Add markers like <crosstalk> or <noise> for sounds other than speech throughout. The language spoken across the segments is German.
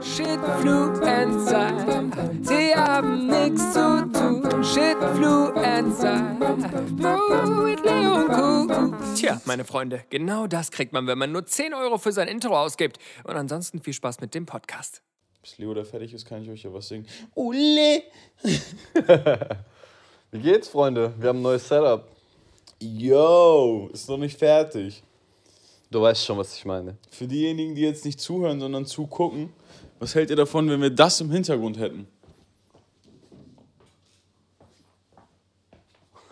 Shitfluencer, sie haben nichts zu tun. Shitfluencer, mit Leon Kuh. Tja, meine Freunde, genau das kriegt man, wenn man nur 10 Euro für sein Intro ausgibt. Und ansonsten viel Spaß mit dem Podcast. Bis Leo da fertig ist, kann ich euch ja was singen. Ule! <laughs> Wie geht's, Freunde? Wir haben ein neues Setup. Yo, ist noch nicht fertig. Du weißt schon, was ich meine. Für diejenigen, die jetzt nicht zuhören, sondern zugucken, was hält ihr davon, wenn wir das im Hintergrund hätten?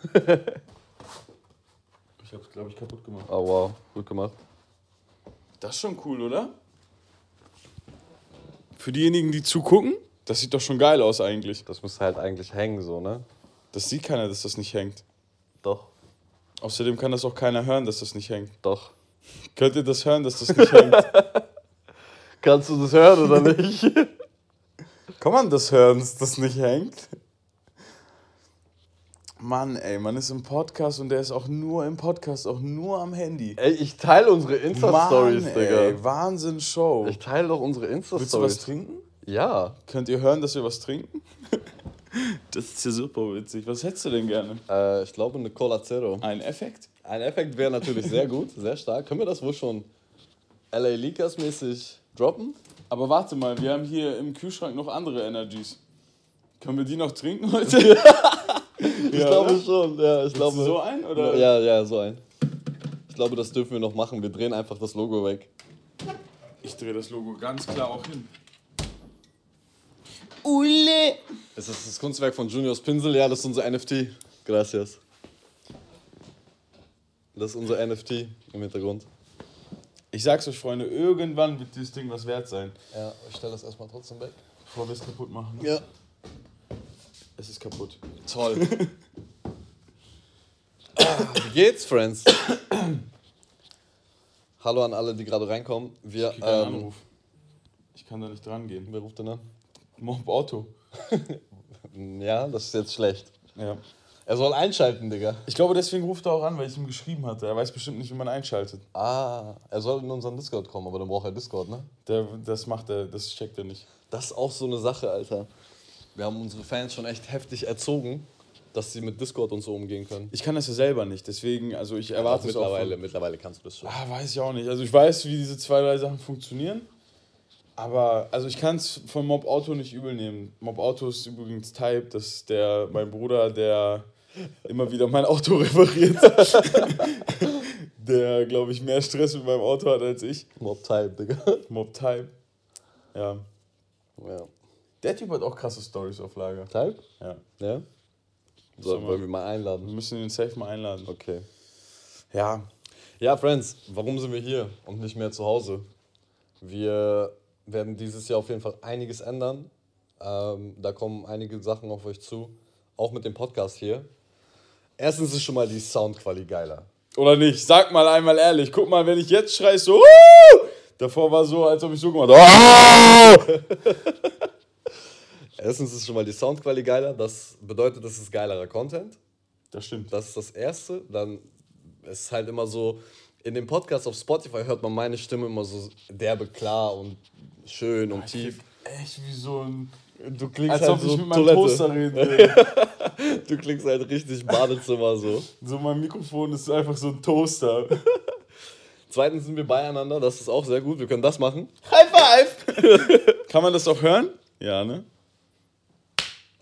<laughs> ich hab's, glaube ich, kaputt gemacht. Oh wow, gut gemacht. Das ist schon cool, oder? Für diejenigen, die zugucken, das sieht doch schon geil aus eigentlich. Das müsste halt eigentlich hängen, so, ne? Das sieht keiner, dass das nicht hängt. Doch, Außerdem kann das auch keiner hören, dass das nicht hängt. doch. Könnt ihr das hören, dass das nicht hängt? <laughs> Kannst du das hören oder <laughs> nicht? Kann man das hören, dass das nicht hängt? Mann, ey, man ist im Podcast und der ist auch nur im Podcast, auch nur am Handy. ey, ich teile unsere Insta-Stories, Digga. ey, Wahnsinn Show. Ich teile doch unsere Willst du was Insta-Stories. trinken? Ja. Könnt ihr hören, dass wir was trinken? <laughs> Das ist ja super witzig. Was hättest du denn gerne? Äh, ich glaube, eine Cola Zero. Ein Effekt? Ein Effekt wäre natürlich sehr gut, sehr stark. Können wir das wohl schon LA Leakers mäßig droppen? Aber warte mal, wir haben hier im Kühlschrank noch andere Energies. Können wir die noch trinken heute? <laughs> Ich glaube schon, ja. Ich glaube, so ein, oder? Ja, ja, so ein. Ich glaube, das dürfen wir noch machen. Wir drehen einfach das Logo weg. Ich drehe das Logo ganz klar auch hin. Ist das das Kunstwerk von Juniors Pinsel? Ja, das ist unser NFT. Gracias. Das ist unser NFT im Hintergrund. Ich sag's euch, Freunde, irgendwann wird dieses Ding was wert sein. Ja, ich stelle das erstmal trotzdem weg. Bevor wir es kaputt machen. Ja. Es ist kaputt. Toll. <laughs> Wie geht's, Friends? Hallo an alle, die gerade reinkommen. Wir, Ich krieg einen ähm, Anruf. Ich kann da nicht dran gehen. wer ruft denn an? Mob Auto. <laughs> Ja, das ist jetzt schlecht. Ja. Er soll einschalten, Digga. Ich glaube, deswegen ruft er auch an, weil ich ihm geschrieben hatte. Er weiß bestimmt nicht, wie man einschaltet. Ah, er soll in unseren Discord kommen, aber dann braucht er Discord, ne? Der, das macht er, das checkt er nicht. Das ist auch so eine Sache, Alter. Wir haben unsere Fans schon echt heftig erzogen, dass sie mit Discord und so umgehen können. Ich kann das ja selber nicht, deswegen, also ich erwarte es auch. mittlerweile, Von, mittlerweile kannst du das schon. ah, weiß ich auch nicht. Also ich weiß, wie diese zwei, drei Sachen funktionieren. Aber, also ich kann es von Mob Auto nicht übel nehmen. Mob Auto ist übrigens Type, das ist der, mein Bruder, der immer wieder mein Auto <laughs> repariert. der, glaube ich, mehr Stress mit meinem Auto hat als ich. Mob-Type, Digga. Mob Type. Ja. Ja. Der Typ hat auch krasse Stories auf Lager. Type? Ja. Ja. So, Sag mal. wollen wir mal Wir einladen. müssen ihn safe mal einladen. Okay. Ja. Ja, Friends, warum sind wir hier und nicht mehr zu Hause? Wir werden dieses Jahr auf jeden Fall einiges ändern. Ähm, da kommen einige Sachen auf euch zu. Auch mit dem Podcast hier. Erstens ist schon mal die Soundqualität geiler. Oder nicht? Sag mal einmal ehrlich. Guck mal, wenn ich jetzt schreie so. "Wuhu!" Davor war so, als ob ich so gemacht habe. <laughs> Erstens ist schon mal die Soundqualität geiler. Das bedeutet, es ist geilerer Content. Das stimmt. Das ist das Erste. Dann ist halt immer so, in dem Podcast auf Spotify hört man meine Stimme immer so derbe klar und schön und tief. Echt wie so ein. Du klingst Als halt ob ich so mit meinem Toilette. Toaster reden. <laughs> Du klingst halt richtig Badezimmer so. so mein Mikrofon ist einfach so ein Toaster. <laughs> Zweitens sind wir beieinander, das ist auch sehr gut. Wir können das machen. High five! <laughs> Kann man das auch hören? Ja, ne?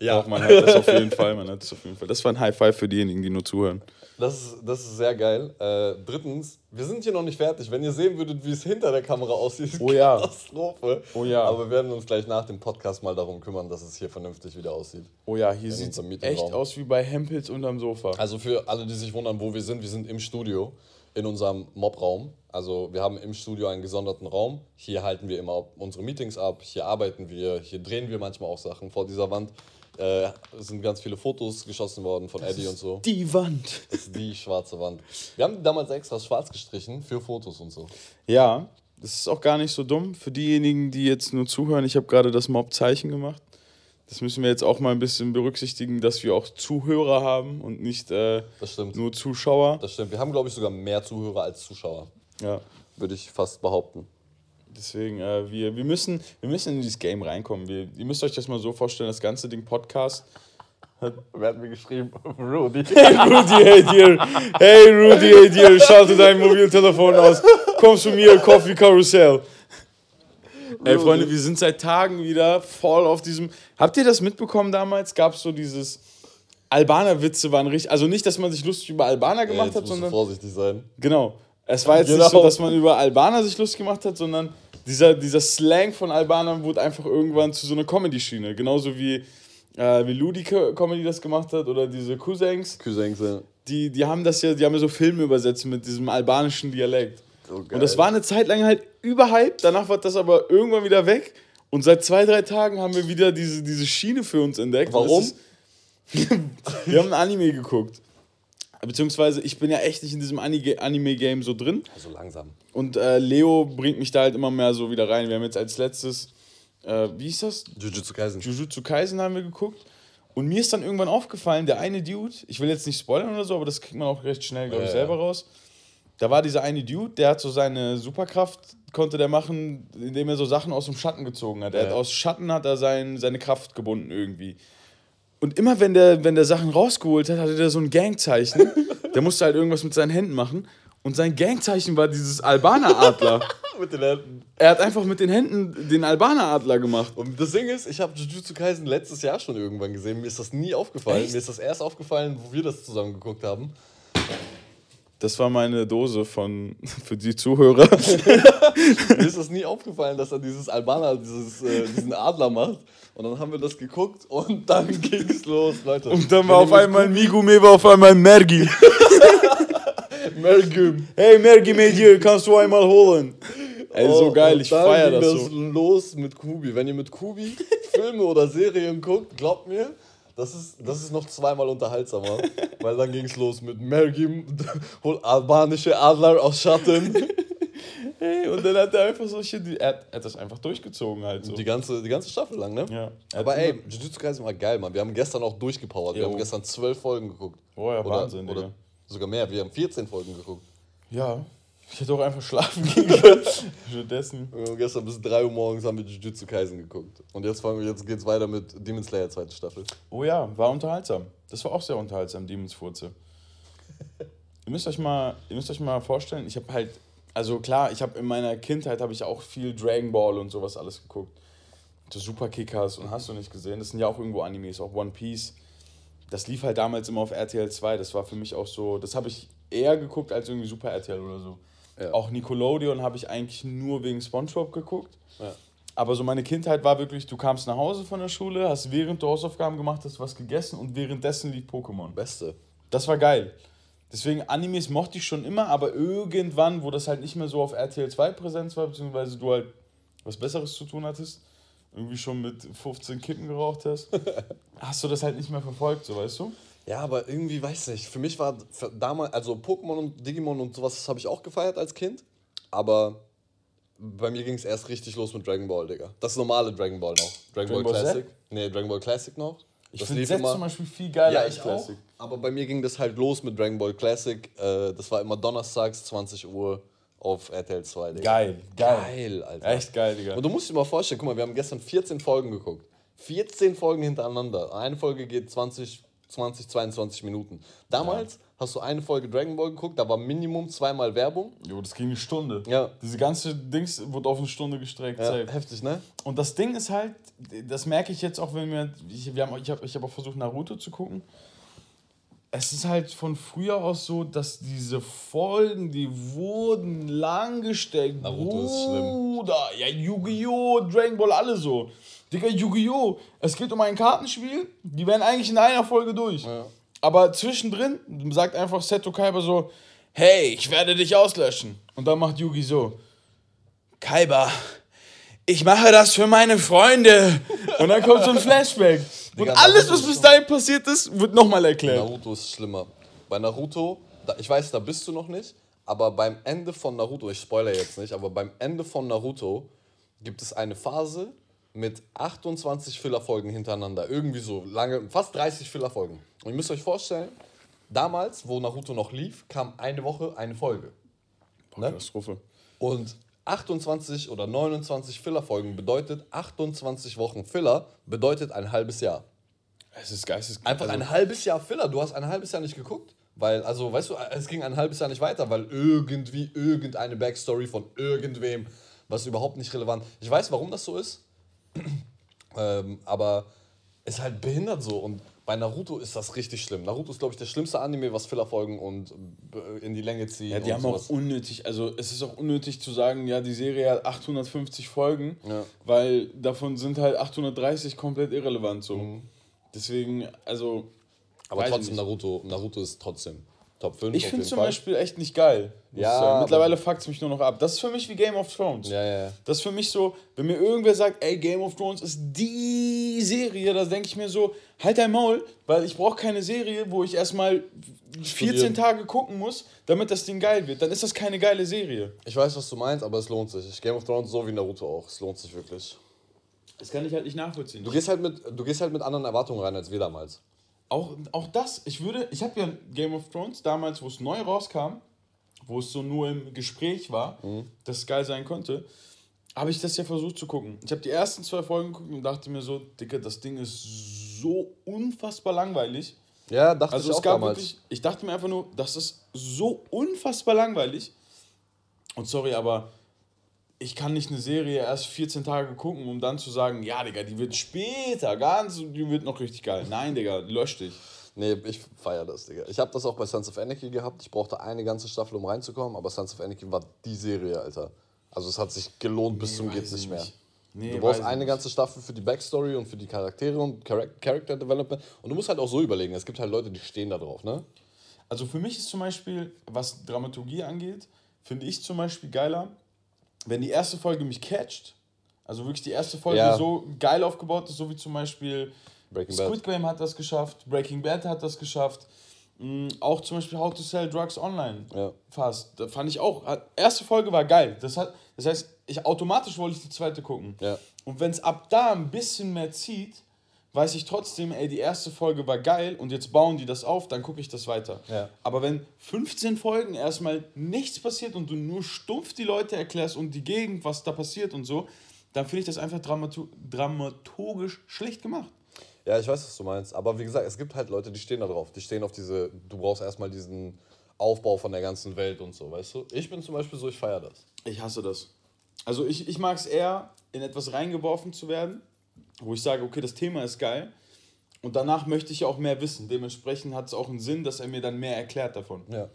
Ja, Auch man hört das auf jeden Fall. Man hört das auf jeden Fall. Das war ein High Five für diejenigen, die nur zuhören. das ist, das ist sehr geil. Äh, drittens, wir sind hier noch nicht fertig. Wenn ihr sehen würdet, wie es hinter der Kamera aussieht, ist Oh ja. Katastrophe. Oh ja. Aber wir werden uns gleich nach dem Podcast mal darum kümmern, dass es hier vernünftig wieder aussieht. Oh ja, hier sieht es echt aus wie bei Hempels unterm Sofa. Also für alle, die sich wundern, wo wir sind, wir sind im Studio, in unserem Mob-Raum. Also wir haben im Studio einen gesonderten Raum. Hier halten wir immer unsere Meetings ab, hier arbeiten wir, hier drehen wir manchmal auch Sachen. Vor dieser Wand äh, sind ganz viele Fotos geschossen worden von Eddie und so. Die Wand. Das ist die schwarze Wand. Wir haben die damals extra schwarz gestrichen für Fotos und so. Ja, das ist auch gar nicht so dumm. Für diejenigen, die jetzt nur zuhören, ich habe gerade das Mob-Zeichen gemacht. Das müssen wir jetzt auch mal ein bisschen berücksichtigen, dass wir auch Zuhörer haben und nicht äh, Das stimmt. nur Zuschauer. Das stimmt. Wir haben, glaube ich, sogar mehr Zuhörer als Zuschauer, Ja. würde ich fast behaupten. Deswegen, äh, wir, wir, müssen, wir müssen in dieses Game reinkommen. Wir, ihr müsst euch das mal so vorstellen, das ganze Ding Podcast. Wer hat mir geschrieben? <laughs> Rudy. <laughs> Hey Rudy, hey dir. Hey Rudy, hey dir. Schalte dein Mobiltelefon aus. Komm zu mir, Coffee Carousel. Ey, Freunde, wir sind seit Tagen wieder voll auf diesem. Habt ihr das mitbekommen damals? Gab es so dieses. Albaner-Witze waren richtig. Also nicht, dass man sich lustig über Albaner gemacht Jetzt hat, sondern. vorsichtig sein. Genau. Es war jetzt Genau. nicht so, dass man über Albaner sich lustig gemacht hat, sondern dieser, dieser Slang von Albanern wurde einfach irgendwann zu so einer Comedy-Schiene. Genauso wie, äh, wie Ludi Co- Comedy das gemacht hat oder diese Cousins. Cousins, ja. Die, die haben das ja, die haben ja so Filme übersetzt mit diesem albanischen Dialekt. Oh. Und das war eine Zeit lang halt überhyped, danach war das aber irgendwann wieder weg. Und seit zwei, drei Tagen haben wir wieder diese, diese Schiene für uns entdeckt. Warum? <laughs> wir haben ein Anime geguckt. Beziehungsweise ich bin ja echt nicht in diesem Ani- Anime-Game so drin. Also langsam. Und äh, Leo bringt mich da halt immer mehr so wieder rein. Wir haben jetzt als letztes, äh, wie hieß das? Jujutsu Kaisen. Jujutsu Kaisen haben wir geguckt. Und mir ist dann irgendwann aufgefallen, der eine Dude, ich will jetzt nicht spoilern oder so, aber das kriegt man auch recht schnell, glaube ich, Ja, selber ja. raus. Da war dieser eine Dude, der hat so seine Superkraft, konnte der machen, indem er so Sachen aus dem Schatten gezogen hat. Er Ja. hat aus Schatten hat er sein, seine Kraft gebunden irgendwie. Und immer wenn der, wenn der Sachen rausgeholt hat, hatte der so ein Gangzeichen. der musste halt irgendwas mit seinen Händen machen. Und sein Gangzeichen war dieses Albaner-Adler. <laughs> Mit den Händen. er hat einfach mit den Händen den Albaner-Adler gemacht. Und das Ding ist, ich habe Jujutsu Kaisen letztes Jahr schon irgendwann gesehen. Mir ist das nie aufgefallen. Echt? Mir ist das erst aufgefallen, wo wir das zusammen geguckt haben. Das war meine Dose von <laughs> für die Zuhörer. <laughs> Mir ist das nie aufgefallen, dass er dieses Albaner, dieses, äh, diesen Adler macht. Und dann haben wir das geguckt und dann <laughs> ging's los, Leute. Und dann war auf einmal Migume, war auf einmal Mergi. Mergüm. Hey Mergi Medir, kannst du einmal holen? Ey, so geil, ich feier das das so. los mit Kubi. Wenn ihr mit Kubi Filme oder Serien guckt, glaubt mir, das ist, das ist noch zweimal unterhaltsamer. weil dann ging's los mit Mergim, hol albanische Adler aus Schatten. Hey, und dann hat er einfach solche, er hat, er hat das einfach durchgezogen halt so. Die ganze, die ganze Staffel lang, ne? Ja. Aber ey, Jujutsu Kaisen war geil, Mann. Wir haben gestern auch durchgepowert. Wir haben gestern zwölf Folgen geguckt. Oh ja, Oder- Wahnsinn, oder Digga. Sogar mehr. Wir haben 14 Folgen geguckt. Ja, ich hätte auch einfach schlafen <laughs> gehen können. Stattdessen. Gestern bis 3 Uhr morgens haben wir Jujutsu Kaisen geguckt. Und jetzt, fangen wir, jetzt geht's weiter mit Demon Slayer zweite Staffel. Oh ja, war unterhaltsam. Das war auch sehr unterhaltsam, Demons Furze. ihr, müsst euch mal, ihr müsst euch mal vorstellen, ich habe halt, also klar, ich habe in meiner Kindheit habe ich auch viel Dragon Ball und sowas alles geguckt. Super Kickers und hast du nicht gesehen. Das sind ja auch irgendwo Animes, auch One Piece. Das lief halt damals immer auf RTL 2. Das war für mich auch so, das habe ich eher geguckt als irgendwie Super RTL oder so. Ja. Auch Nickelodeon habe ich eigentlich nur wegen SpongeBob geguckt. Ja. Aber so meine Kindheit war wirklich, du kamst nach Hause von der Schule, hast während du Hausaufgaben gemacht hast, was gegessen und währenddessen lief Pokémon. Beste. Das war geil. Deswegen Animes mochte ich schon immer, aber irgendwann, wo das halt nicht mehr so auf RTL 2 Präsenz war, beziehungsweise du halt was Besseres zu tun hattest, irgendwie schon mit 15 Kippen geraucht hast, <laughs> hast du das halt nicht mehr verfolgt, so weißt du? Ja, aber irgendwie, weiß nicht. Für mich war für damals, also Pokémon und Digimon und sowas, das habe ich auch gefeiert als Kind. Aber bei mir ging es erst richtig los mit Dragon Ball, Digga. Das normale Dragon Ball noch. Dragon, Dragon Ball Ball Classic. Nee, Dragon Ball Classic noch. Ich finde Z zum Beispiel viel geiler Ja, als ich Classic. auch. Aber bei mir ging das halt los mit Dragon Ball Classic. Äh, das war immer donnerstags, 20 Uhr auf RTL 2, Digga. Geil, geil. Geil, Alter. Echt geil, Digga. Und du musst dir mal vorstellen, guck mal, wir haben gestern 14 Folgen geguckt. 14 Folgen hintereinander. Eine Folge geht 20, 20 22 Minuten. Damals hast du eine Folge Dragon Ball geguckt, da war Minimum zweimal Werbung. Jo, das ging eine Stunde. Ja. Diese ganze Dings wurde auf eine Stunde gestreckt. Ja, safe. heftig, ne? Und das Ding ist halt, das merke ich jetzt auch, wenn wir, ich, wir haben, ich habe ich hab auch versucht, Naruto zu gucken. Es ist halt von früher aus so, dass diese Folgen, die wurden lang gesteckt. Naruto ist schlimm. Bruder, ja, Yu-Gi-Oh!, Dragon Ball, alle so. Digga, Yu-Gi-Oh! Es geht um ein Kartenspiel, die werden eigentlich in einer Folge durch. Ja. Aber zwischendrin sagt einfach Seto Kaiba so, hey, ich werde dich auslöschen. Und dann macht Yugi so, Kaiba, ich mache das für meine Freunde. Und dann kommt so ein Flashback. <laughs> Und Digga, alles, Naruto was bis dahin passiert ist, wird nochmal erklärt. Naruto ist schlimmer. Bei Naruto, da, ich weiß, da bist du noch nicht, aber beim Ende von Naruto, ich spoilere jetzt nicht, aber beim Ende von Naruto gibt es eine Phase mit 28 Fillerfolgen hintereinander. Irgendwie so lange, fast 30 Fillerfolgen. Und ihr müsst euch vorstellen, damals, wo Naruto noch lief, kam eine Woche eine Folge. Ne? Katastrophe. Und 28 oder 29 Filler-Folgen bedeutet 28 Wochen Filler, bedeutet ein halbes Jahr. Es ist geisteskrank. Einfach Also, ein halbes Jahr Filler. Du hast ein halbes Jahr nicht geguckt. Weil, also, weißt du, es ging ein halbes Jahr nicht weiter, weil irgendwie irgendeine Backstory von irgendwem, was überhaupt nicht relevant. Ich weiß, warum das so ist. <clears throat> ähm, aber ist halt behindert so. Und bei Naruto ist das richtig schlimm. Naruto ist, glaube ich, der schlimmste Anime, was Fillerfolgen und äh, in die Länge ziehen. Ja, die haben sowas. auch unnötig, also es ist auch unnötig zu sagen, ja, die Serie hat 850 Folgen, Ja. weil davon sind halt 830 komplett irrelevant so. Mhm. Deswegen, also. Aber trotzdem. Naruto, Naruto ist trotzdem Top 5. Ich finde zum Fall. Beispiel echt nicht geil. muss Ja, Mittlerweile fuckt es mich nur noch ab. Das ist für mich wie Game of Thrones. Ja, ja. Das ist für mich so, wenn mir irgendwer sagt, ey, Game of Thrones ist die Serie, da denke ich mir so, halt dein Maul, weil ich brauche keine Serie, wo ich erstmal 14 Studieren. Tage gucken muss, damit das Ding geil wird. Dann ist das keine geile Serie. Ich weiß, was du meinst, aber es lohnt sich. Ich Game of Thrones so wie Naruto auch. Es lohnt sich wirklich. Das kann ich halt nicht nachvollziehen. Du gehst halt mit, du gehst halt mit anderen Erwartungen rein als wir damals. Auch, auch das, ich würde, ich habe ja Game of Thrones damals, wo es neu rauskam, wo es so nur im Gespräch war, dass es geil sein konnte, habe ich das ja versucht zu gucken. Ich habe die ersten zwei Folgen geguckt und dachte mir so, Digga, das Ding ist so unfassbar langweilig. Ja, dachte Also ich es auch gab damals. wirklich, ich dachte mir einfach nur, das ist so unfassbar langweilig. Und sorry, aber ich kann nicht eine Serie erst 14 Tage gucken, um dann zu sagen, ja, Digga, die wird später, ganz, die wird noch richtig geil. Nein, Digga, lösch dich. Nee, ich feiere das, Digga. Ich habe das auch bei Sons of Anarchy gehabt. Ich brauchte eine ganze Staffel, um reinzukommen, aber Sons of Anarchy war die Serie, Alter. Also es hat sich gelohnt bis zum geht's ich nicht mehr. nicht. Nee, du brauchst eine nicht. ganze Staffel für die Backstory und für die Charaktere und Char Character Development. Und du musst halt auch so überlegen, es gibt halt Leute, die stehen da drauf, ne? Also für mich ist zum Beispiel, was Dramaturgie angeht, finde ich zum Beispiel geiler, wenn die erste Folge mich catcht, also wirklich die erste Folge Ja. so geil aufgebaut ist, so wie zum Beispiel Breaking Bad. Squid Game hat das geschafft, Breaking Bad hat das geschafft, mh, auch zum Beispiel How to Sell Drugs Online Ja. fast. Da fand ich auch, hat- erste Folge war geil. Das, hat, das heißt, ich automatisch wollte ich die zweite gucken. Ja. Und wenn es ab da ein bisschen mehr zieht, weiß ich trotzdem, ey, die erste Folge war geil und jetzt bauen die das auf, dann gucke ich das weiter. Ja. Aber wenn 15 Folgen erstmal nichts passiert und du nur stumpf die Leute erklärst und die Gegend, was da passiert und so, dann finde ich das einfach dramatu dramaturgisch schlecht gemacht. Ja, ich weiß, was du meinst. Aber wie gesagt, es gibt halt Leute, die stehen da drauf. Die stehen auf diese, du brauchst erstmal diesen Aufbau von der ganzen Welt und so, weißt du? Ich bin zum Beispiel so, ich feiere das. Ich hasse das. Also ich, ich mag es eher, in etwas reingeworfen zu werden, wo ich sage, okay, das Thema ist geil. Und danach möchte ich auch mehr wissen. Dementsprechend hat es auch einen Sinn, dass er mir dann mehr erklärt davon. Ja.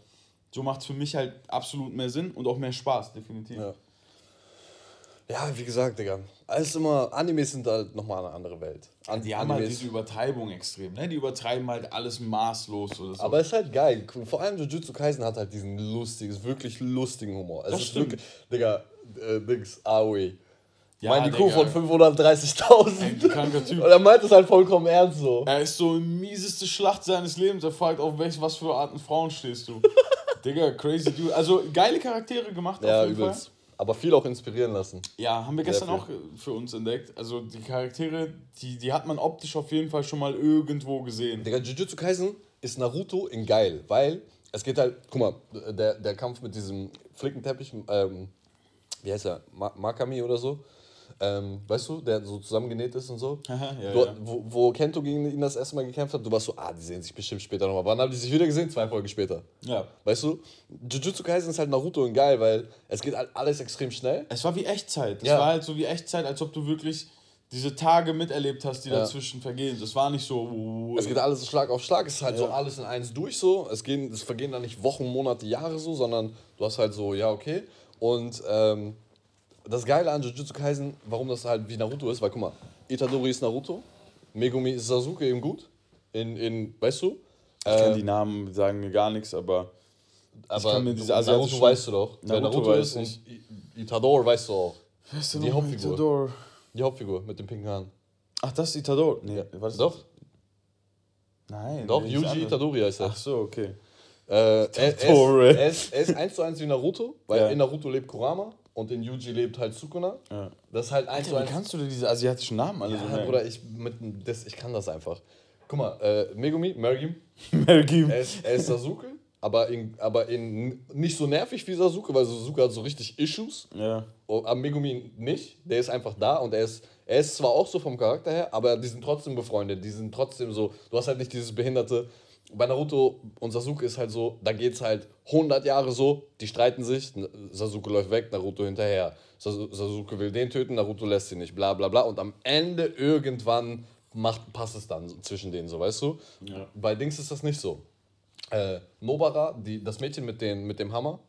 So macht es für mich halt absolut mehr Sinn und auch mehr Spaß, definitiv. Ja. Ja, wie gesagt, Digga. Alles immer, Animes sind halt nochmal eine andere Welt. An Die haben halt diese Übertreibung extrem. Ne? Die übertreiben halt alles maßlos oder so. Aber es ist halt geil. Vor allem Jujutsu Kaisen hat halt diesen lustigen, wirklich lustigen Humor. Es Das ist stimmt. wirklich, Digga, äh, Dings, Aoi. Ja, Meine Kuh von 530.000. Ein kranker Typ. <laughs> Und er meint es halt vollkommen ernst so. er ist so mieseste Schlacht seines Lebens. Er fragt, auf welch, was für Arten Frauen stehst du? <laughs> Digga, crazy dude. Also geile Charaktere gemacht Ja, auf jeden Fall. übelst. Aber viel auch inspirieren lassen. Ja, haben wir gestern auch für uns entdeckt. Also die Charaktere, die, die hat man optisch auf jeden Fall schon mal irgendwo gesehen. Digga, Jujutsu Kaisen ist Naruto in geil, weil es geht halt, guck mal, der, der Kampf mit diesem Flickenteppich, ähm, wie heißt er, Ma Makami oder so, ähm, weißt du, der so zusammengenäht ist und so. <laughs> Aha, ja, du, ja. Wo, wo Kento gegen ihn das erste Mal gekämpft hat, du warst so, ah, die sehen sich bestimmt später nochmal. Wann haben die sich wieder gesehen? Zwei Folgen später. Ja. Weißt du, Jujutsu Kaisen ist halt Naruto in geil, weil es geht halt alles extrem schnell. Es war wie Echtzeit. Es Ja. war halt so wie Echtzeit, als ob du wirklich diese Tage miterlebt hast, die Ja. dazwischen vergehen. Das war nicht so. uh, Es geht alles Schlag auf Schlag, es ist halt so Ja. alles in eins durch so. Es, gehen, es vergehen dann nicht Wochen, Monate, Jahre so, sondern du hast halt so, ja, okay. Und ähm, das Geile an Jujutsu Kaisen, warum das halt wie Naruto ist, weil guck mal, Itadori ist Naruto, Megumi ist Sasuke eben gut. In, in weißt du? ich kann die Namen sagen mir gar nichts, aber. Aber diese Naruto asiatischen- weißt du doch. Naruto Naruto weiß ist und Itador weißt du auch. Wer ist denn Die nochmal Hauptfigur. Itador? Die Hauptfigur mit den pinken Haaren. Ach, das ist Itador. Nee, was ist Doch? Nein. doch, Yuji anders. Itadori heißt er. Ach so, okay. Äh, er, ist, Itadori. er, ist, er ist eins zu eins wie Naruto, weil Ja. in Naruto lebt Kurama und in Yuji lebt halt Sukuna. Ja. Das ist halt eins zu Alter, wie eins. kannst du dir diese asiatischen Namen alle so Ja, merken? Bruder, ich, mit, das, ich kann das einfach. Guck mal, äh, Megumi, Mergim, <laughs> Melgim. er ist, er ist Sasuke, aber, in, aber in nicht so nervig wie Sasuke, weil Sasuke hat so richtig Issues. Ja. Oh, aber Megumi nicht. Der ist einfach da und er ist, er ist zwar auch so vom Charakter her, aber die sind trotzdem befreundet. Die sind trotzdem so. Du hast halt nicht dieses behinderte. Bei Naruto und Sasuke ist halt so, da geht's halt 100 Jahre so, die streiten sich, Sasuke läuft weg, Naruto hinterher. Sas- Sasuke will den töten, Naruto lässt ihn nicht, bla bla bla. Und am Ende irgendwann macht, passt es dann zwischen denen, so weißt du? Ja. Bei Dings ist das nicht so. Äh, Nobara, die, das Mädchen mit, den, mit dem Hammer,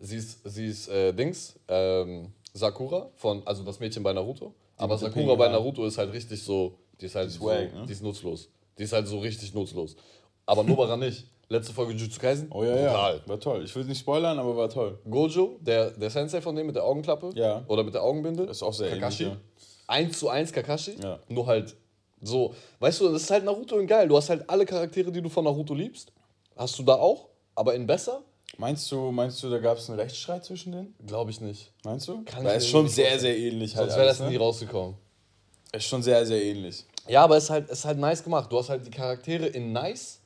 sie ist, sie ist äh, Dings, ähm, Sakura, von, also das Mädchen bei Naruto. Aber mit den Sakura pinken bei. Naruto ist halt richtig so, die ist halt ist so, ne? die ist nutzlos. Die ist halt so richtig nutzlos. Aber Nobara nicht. Letzte Folge Jujutsu Kaisen, Oh ja, ja. brutal. War toll. Ich will nicht spoilern, aber war toll. Gojo, der, der Sensei von dem mit der Augenklappe Ja. oder mit der Augenbinde. Ist auch sehr Kakashi. ähnlich, 1 zu 1 Kakashi. Ja. Nur halt so. Weißt du, das ist halt Naruto in geil. Du hast halt alle Charaktere, die du von Naruto liebst. Hast du da auch, aber in besser? Meinst du, meinst du, da gab es einen Rechtsstreit zwischen denen? Glaube ich nicht. Meinst du? Kann da ist schon sehr, sehr ähnlich. Halt Sonst wäre das alles, nie ne? rausgekommen. Ist schon sehr, sehr ähnlich. Ja, aber es ist halt, es ist halt nice gemacht. Du hast halt die Charaktere in nice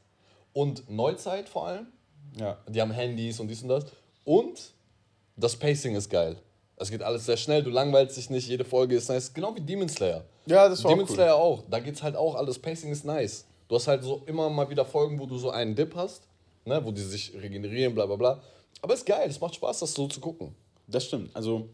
und Neuzeit vor allem. Ja. Die haben Handys und dies und das. Und das Pacing ist geil. Es geht alles sehr schnell, du langweilst dich nicht, jede Folge ist nice. Genau wie Demon Slayer. Ja, das war Demon auch cool. Slayer auch. Da geht's halt auch, alles Pacing ist nice. Du hast halt so immer mal wieder Folgen, wo du so einen Dip hast, ne, wo die sich regenerieren, bla bla bla. Aber ist geil, es macht Spaß, das so zu gucken. Das stimmt. Also,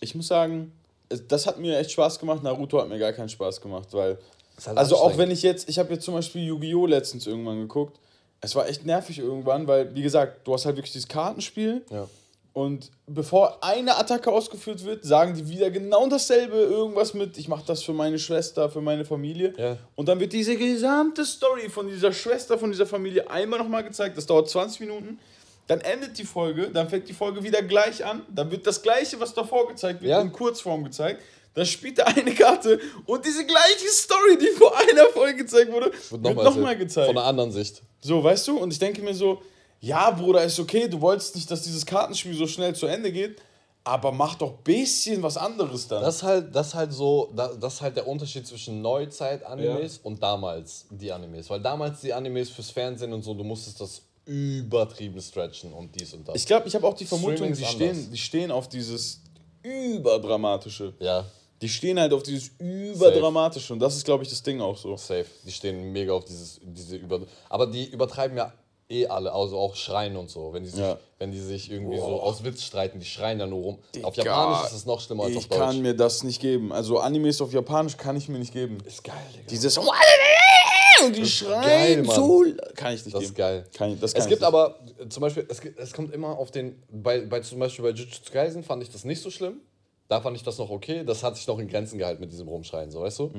ich muss sagen, es- das hat mir echt Spaß gemacht. Naruto hat mir gar keinen Spaß gemacht, weil. Halt Also, auch wenn ich jetzt. Ich habe jetzt zum Beispiel Yu-Gi-Oh! letztens irgendwann geguckt. Es war echt nervig irgendwann, weil, wie gesagt, du hast halt wirklich dieses Kartenspiel. Ja. Und bevor eine Attacke ausgeführt wird, sagen die wieder genau dasselbe, irgendwas mit, ich mache das für meine Schwester, für meine Familie. Ja. Und dann wird diese gesamte Story von dieser Schwester, von dieser Familie einmal nochmal gezeigt. Das dauert 20 Minuten. Dann endet die Folge, dann fängt die Folge wieder gleich an. Dann wird das Gleiche, was davor gezeigt wird, Ja. in Kurzform gezeigt. Dann spielt er eine Karte und diese gleiche Story, die vor einer Folge gezeigt wurde, wird nochmal nochmal erzählt. gezeigt. Von einer anderen Sicht. So, weißt du? Und ich denke mir so, ja, Bruder, ist okay, du wolltest nicht, dass dieses Kartenspiel so schnell zu Ende geht, aber mach doch ein bisschen was anderes dann. Das ist halt, das halt so, da- das ist halt der Unterschied zwischen Neuzeit-Animes und damals die Animes. Weil damals die Animes fürs Fernsehen und so, du musstest das übertrieben stretchen und dies und das. ich glaube, ich habe auch die Vermutung, die stehen, die stehen auf dieses Überdramatische. ja, Die stehen halt auf dieses Überdramatische und das ist, glaube ich, das Ding auch so. safe. Die stehen mega auf dieses, diese über. Aber die übertreiben ja eh alle, also auch Schreien und so. Wenn die sich, Ja. wenn die sich irgendwie so Boah. aus Witz streiten, die schreien ja nur rum. auf Digga, Japanisch ist es noch schlimmer als Ich auf Deutsch. kann mir das nicht geben. Also Animes auf Japanisch kann ich mir nicht geben. ist geil, Digga. Dieses <laughs> und die geil, schreien Mann. so. Kann ich nicht Das geben. ist geil. Kann ich, das Es ich gibt nicht. aber äh, zum Beispiel, es, es kommt immer auf den, bei, bei zum Beispiel bei Jujutsu Kaisen fand ich das nicht so schlimm. Da fand ich das noch okay. Das hat sich noch in Grenzen gehalten mit diesem Rumschreien, so weißt du.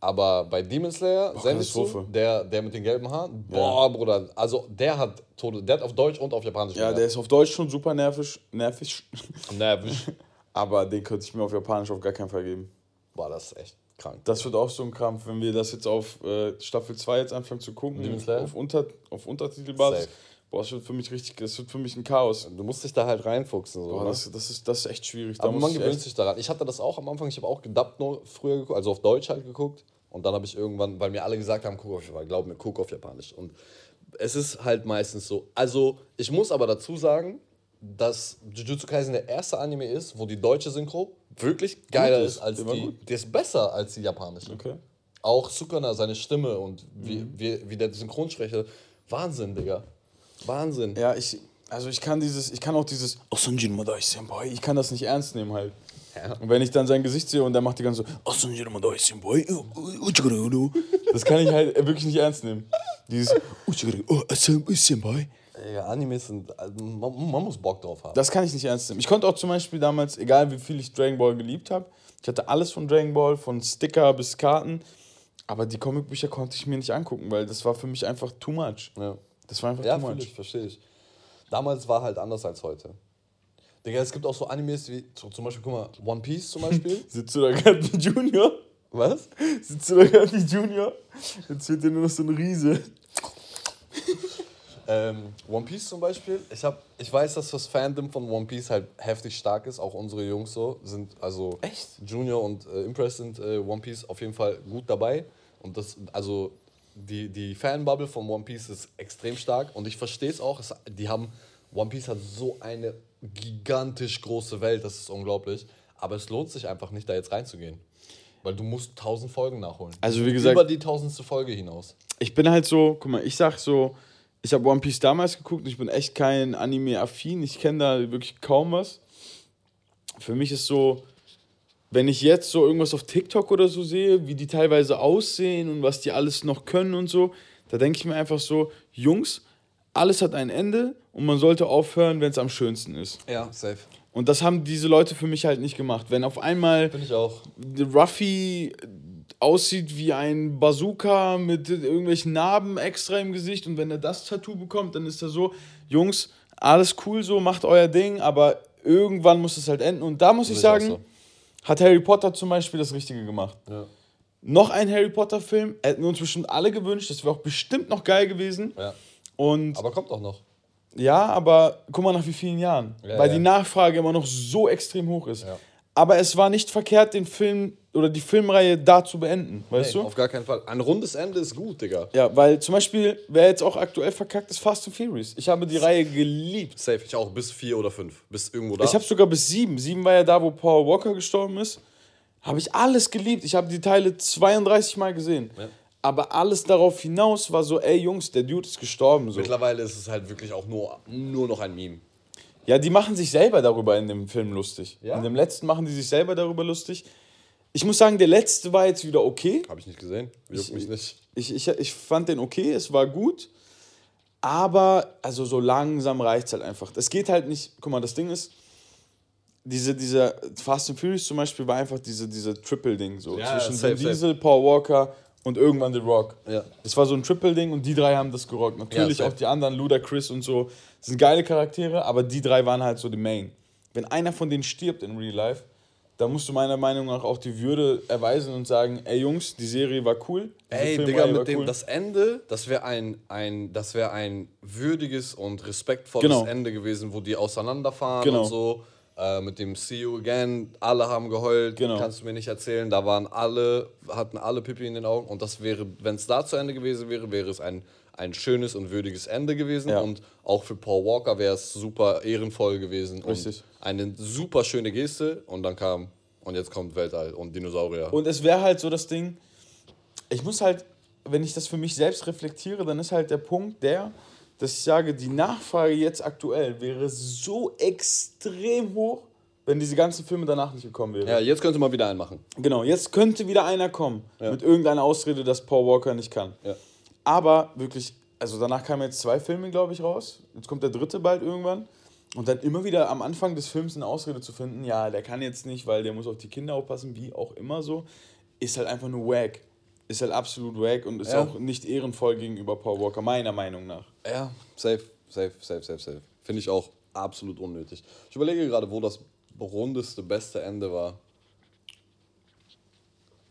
Aber bei Demon Slayer, Zenitsu, der, der mit den gelben Haaren, boah, Bruder, also der hat Tode, der hat auf Deutsch und auf Japanisch Ja, der ist auf Deutsch schon super nervig, <laughs> nervig. nervig. <laughs> Aber den könnte ich mir auf Japanisch auf gar keinen Fall geben. Boah, das ist echt krank. Das wird auch so ein Krampf, wenn wir das jetzt auf äh, Staffel 2 jetzt anfangen zu gucken. Demon Slayer? Auf, Unter, auf Untertitelbasis. Safe. Boah, das wird für mich richtig, das wird für mich ein Chaos. Du musst dich da halt reinfuchsen. So, Boah, ne? das, das, ist, das ist echt schwierig. Da Aber man gewöhnt sich daran. Ich hatte das auch am Anfang, ich habe auch gedubbt nur früher geguckt, also auf Deutsch halt geguckt. Und dann habe ich irgendwann, weil mir alle gesagt haben, guck auf Japanisch, glaub mir, guck auf Japanisch. Und es ist halt meistens so. Also, ich muss aber dazu sagen, dass Jujutsu Kaisen der erste Anime ist, wo die deutsche Synchro wirklich geiler ist. ist als die. gut. Die ist besser als die japanische. Okay. Auch Sukuna, seine Stimme und wie, Mhm. wie, wie der Synchronsprecher. Wahnsinn, Digga. Wahnsinn. Ja, ich, also ich kann dieses, ich kann auch dieses Osanjin Madai Senpai, ich kann das nicht ernst nehmen halt. Ja. Und wenn ich dann sein Gesicht sehe und der macht die ganze so Osanjin Madai Senpai, das kann ich halt wirklich nicht ernst nehmen. Dieses <laughs> oh, Senpai. Ja, Animes sind, also man, man muss Bock drauf haben. Das kann ich nicht ernst nehmen. Ich konnte auch zum Beispiel damals, egal wie viel ich Dragon Ball geliebt habe, ich hatte alles von Dragon Ball, von Sticker bis Karten, aber die Comicbücher konnte ich mir nicht angucken, weil das war für mich einfach too much. Ja. Das war einfach Ja, too much. ich, verstehe ich. Damals war halt anders als heute. Digga, es gibt auch so Animes wie, so, zum Beispiel, guck mal, One Piece zum Beispiel. <laughs> Sitzt du da gerade wie Junior? Was? Sitzt du da gerade wie Junior? Jetzt wird dir nur noch so ein Riese. Ähm, One Piece zum Beispiel. Ich, hab, ich weiß, dass das Fandom von One Piece halt heftig stark ist. Auch unsere Jungs so sind, also Echt? Junior und äh, Impress sind äh, One Piece auf jeden Fall gut dabei. Und das, also die, die Fanbubble von One Piece ist extrem stark und ich verstehe es auch. Es, die haben, One Piece hat so eine gigantisch große Welt, das ist unglaublich. Aber es lohnt sich einfach nicht, da jetzt reinzugehen. Weil du musst tausend Folgen nachholen. Also wie gesagt- Über die tausendste Folge hinaus. ich bin halt so, guck mal, ich sag so, ich habe One Piece damals geguckt und ich bin echt kein Anime-affin. Ich kenne da wirklich kaum was. Für mich ist so, wenn ich jetzt so irgendwas auf TikTok oder so sehe, wie die teilweise aussehen und was die alles noch können und so, da denke ich mir einfach so, Jungs, alles hat ein Ende und man sollte aufhören, wenn es am schönsten ist. Ja, safe. Und das haben diese Leute für mich halt nicht gemacht. Wenn auf einmal. Ruffy aussieht wie ein Bazooka mit irgendwelchen Narben extra im Gesicht und wenn er das Tattoo bekommt, dann ist er so, Jungs, alles cool so, macht euer Ding, aber irgendwann muss es halt enden. Und da muss ich Sehe ich sagen, hat Harry Potter zum Beispiel das Richtige gemacht. Ja. Noch ein Harry Potter-Film, hätten wir uns bestimmt alle gewünscht, das wäre auch bestimmt noch geil gewesen. ja. Und Aber kommt auch noch. ja, aber guck mal nach wie vielen Jahren. Ja, weil ja. die Nachfrage immer noch so extrem hoch ist. Ja. Aber es war nicht verkehrt, den Film oder die Filmreihe da zu beenden, weißt Nee, du? Auf gar keinen Fall. Ein rundes Ende ist gut, Digga. Ja, weil zum Beispiel, wer jetzt auch aktuell verkackt ist, Fast and Furious. Ich habe die Reihe geliebt. Safe. Ich auch bis vier oder fünf. Bis irgendwo da. Ich habe sogar bis sieben. Sieben war ja da, wo Paul Walker gestorben ist. Habe ich alles geliebt. Ich habe die Teile 32 Mal gesehen. Ja. Aber alles darauf hinaus war so, ey Jungs, der Dude ist gestorben. So. Mittlerweile ist es halt wirklich auch nur, nur noch ein Meme. Ja, die machen sich selber darüber in dem Film lustig. Ja? In dem letzten machen die sich selber darüber lustig. Ich muss sagen, der letzte war jetzt wieder okay. Habe ich nicht gesehen. Juckt mich nicht. Ich, ich, ich fand den okay, es war gut. Aber, also so langsam reicht es halt einfach. Es geht halt nicht, guck mal, das Ding ist, diese, diese Fast and Furious zum Beispiel war einfach diese, diese Triple-Ding so. Ja, zwischen safe, Diesel, Paul Walker und irgendwann The Rock. Ja. Das war so ein Triple-Ding und die drei haben das gerockt. Natürlich Ja, auch safe. die anderen, Ludacris und so, sind geile Charaktere, aber die drei waren halt so die Main. Wenn einer von denen stirbt in Real Life, dann musst du meiner Meinung nach auch die Würde erweisen und sagen, ey Jungs, die Serie war cool. Ey, Digga, mit dem, cool. das Ende, das wäre ein, ein, das ein würdiges und respektvolles Genau. Ende gewesen, wo die auseinanderfahren Genau. und so. Äh, mit dem See You Again, alle haben geheult, Genau. kannst du mir nicht erzählen. Da waren alle, hatten alle Pipi in den Augen. Und das wäre, wenn es da zu Ende gewesen wäre, wäre es ein, ein schönes und würdiges Ende gewesen. Ja. Und auch für Paul Walker wäre es super ehrenvoll gewesen. Richtig. Eine super schöne Geste. Und dann kam, und jetzt kommt Weltall und Dinosaurier. Und es wäre halt so das Ding, ich muss halt, wenn ich das für mich selbst reflektiere, dann ist halt der Punkt der, dass ich sage, die Nachfrage jetzt aktuell wäre so extrem hoch, wenn diese ganzen Filme danach nicht gekommen wären. ja, jetzt könnte man wieder einen machen. Genau, jetzt könnte wieder einer kommen mit irgendeiner Ausrede, dass Paul Walker nicht kann. Ja. Aber wirklich, also danach kamen jetzt zwei Filme, glaube ich, raus. Jetzt kommt der dritte bald irgendwann. Und dann immer wieder am Anfang des Films eine Ausrede zu finden, ja, der kann jetzt nicht, weil der muss auf die Kinder aufpassen, wie auch immer so, ist halt einfach nur wack. Ist halt absolut wack und ist Ja. auch nicht ehrenvoll gegenüber Paul Walker, meiner Meinung nach. Ja, safe, safe, safe, safe, safe. Finde ich auch absolut unnötig. Ich überlege gerade, wo das rundeste, beste Ende war.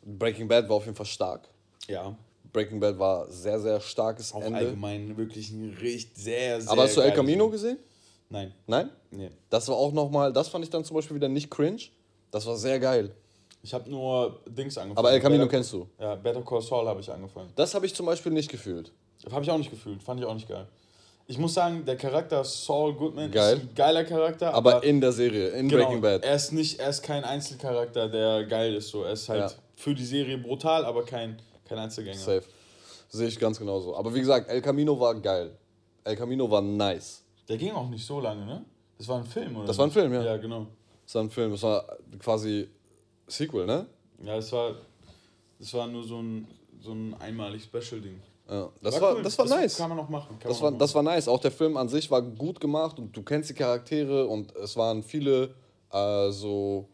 Breaking Bad war auf jeden Fall stark. Ja. Breaking Bad war sehr, sehr starkes Auch Ende. allgemein wirklich ein richtig sehr, sehr. Aber hast du El Camino gesehen? Nein. Nein? Nee. Das war auch nochmal, das fand ich dann zum Beispiel wieder nicht cringe. Das war sehr geil. Ich habe nur Dings angefangen. Aber El Camino Better- kennst du. Ja, Better Call Saul habe ich angefangen. Das habe ich zum Beispiel nicht gefühlt. Habe ich auch nicht gefühlt, fand ich auch nicht geil. Ich muss sagen, der Charakter Saul Goodman Geil. ist ein geiler Charakter, Aber in der Serie, in genau, Breaking Bad. er ist nicht, er ist kein Einzelcharakter, der geil ist. So. Er ist halt Ja. für die Serie brutal, aber kein, kein Einzelgänger. Safe. Sehe ich ganz genauso. Aber wie gesagt, El Camino war geil. El Camino war nice. Der ging auch nicht so lange, ne? Das war ein Film, oder? Das war ein Film, ja. Ja, genau. Das war ein Film, das war quasi Sequel, ne? Ja, das war, das war nur so ein, so ein einmalig Special-Ding. Ja, das war, cool. das war nice. Kann man noch machen. Kann Das war, noch das war nice. Auch der Film an sich war gut gemacht und du kennst die Charaktere und es waren viele äh, so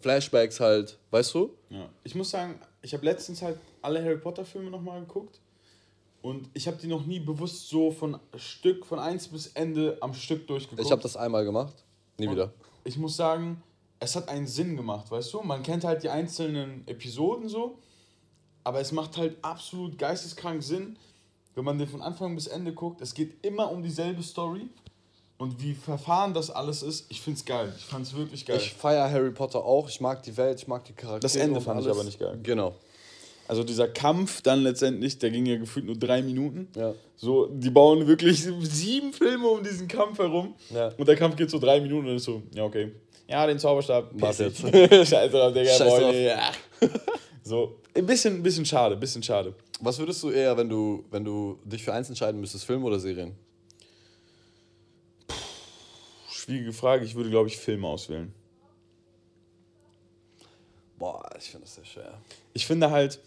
Flashbacks halt, weißt du? Ja. Ich muss sagen, ich habe letztens halt alle Harry Potter Filme nochmal geguckt und ich habe die noch nie bewusst so von Stück, von 1 bis Ende am Stück durchgeguckt. Ich habe das einmal gemacht, nie Und wieder. Ich muss sagen, es hat einen Sinn gemacht, weißt du? Man kennt halt die einzelnen Episoden so, aber es macht halt absolut geisteskrank Sinn, wenn man den von Anfang bis Ende guckt. Es geht immer um dieselbe Story und wie verfahren das alles ist. Ich find's geil. Ich fand's wirklich geil. Ich feiere Harry Potter auch, ich mag die Welt, ich mag die Charaktere. Das Ende fand ich aber nicht geil. Genau. Also dieser Kampf dann letztendlich, der ging ja gefühlt nur drei Minuten. Ja. So, die bauen wirklich sieben Filme um diesen Kampf herum. Ja. Und der Kampf geht so drei Minuten und dann ist so, ja, okay. Ja, den Zauberstab. Piss jetzt? dich. <laughs> Scheiß drauf, Digga. Scheiß drauf. Ja. So, ein bisschen, ein bisschen schade, ein bisschen schade. Was würdest du eher, wenn du, wenn du dich für eins entscheiden müsstest, Film oder Serien? Schwierige Frage, ich würde, glaube ich, Filme auswählen. Boah, ich finde das sehr schwer. ich finde halt,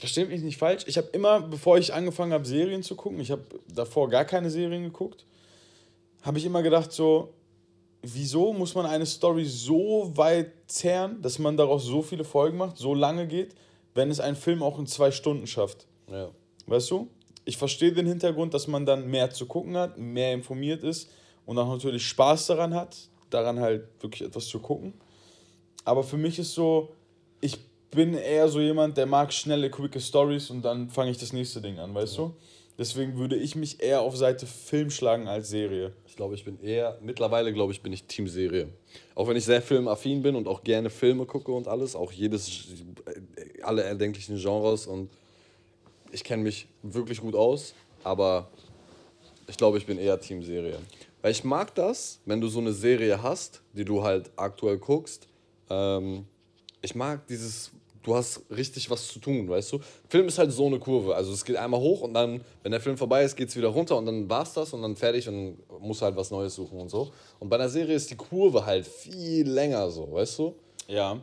versteht mich nicht falsch, ich habe immer, bevor ich angefangen habe, Serien zu gucken, ich habe davor gar keine Serien geguckt, habe ich immer gedacht so, wieso muss man eine Story so weit zehren, dass man daraus so viele Folgen macht, so lange geht, wenn es ein Film auch in zwei Stunden schafft. Ja. Weißt du? Ich verstehe den Hintergrund, dass man dann mehr zu gucken hat, mehr informiert ist und auch natürlich Spaß daran hat, daran halt wirklich etwas zu gucken. Aber für mich ist so, ich bin eher so jemand, der mag schnelle, quicke Stories und dann fange ich das nächste Ding an, weißt du? Deswegen würde ich mich eher auf Seite Film schlagen als Serie. Ich glaube, ich bin eher, mittlerweile glaube ich, bin ich Team Serie. Auch wenn ich sehr filmaffin bin und auch gerne Filme gucke und alles, auch jedes, alle erdenklichen Genres und ich kenne mich wirklich gut aus, aber ich glaube, ich bin eher Team Serie. Weil ich mag das, wenn du so eine Serie hast, die du halt aktuell guckst. Ähm, ich mag dieses, du hast richtig was zu tun, weißt du? Film ist halt so eine Kurve. Also es geht einmal hoch und dann, wenn der Film vorbei ist, geht es wieder runter und dann war's das und dann fertig und dann musst halt was Neues suchen und so. Und bei einer Serie ist die Kurve halt viel länger so, weißt du? Ja.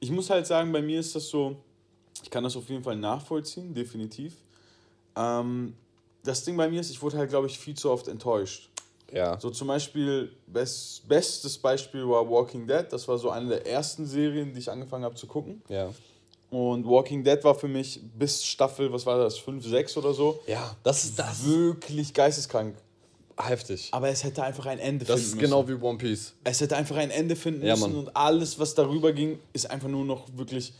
Ich muss halt sagen, bei mir ist das so, ich kann das auf jeden Fall nachvollziehen, definitiv. Ähm, das Ding bei mir ist, ich wurde halt, glaube ich, viel zu oft enttäuscht. Ja. So zum Beispiel, best, bestes Beispiel war Walking Dead. Das war so eine der ersten Serien, die ich angefangen habe zu gucken. Ja. Und Walking Dead war für mich bis Staffel, was war das, 5, 6 oder so, Ja, das ist das. wirklich geisteskrank. Heftig. Aber es hätte einfach ein Ende Das finden ist müssen. genau wie One Piece. Es hätte einfach ein Ende finden Ja, müssen Mann. und alles, was darüber ging, ist einfach nur noch wirklich,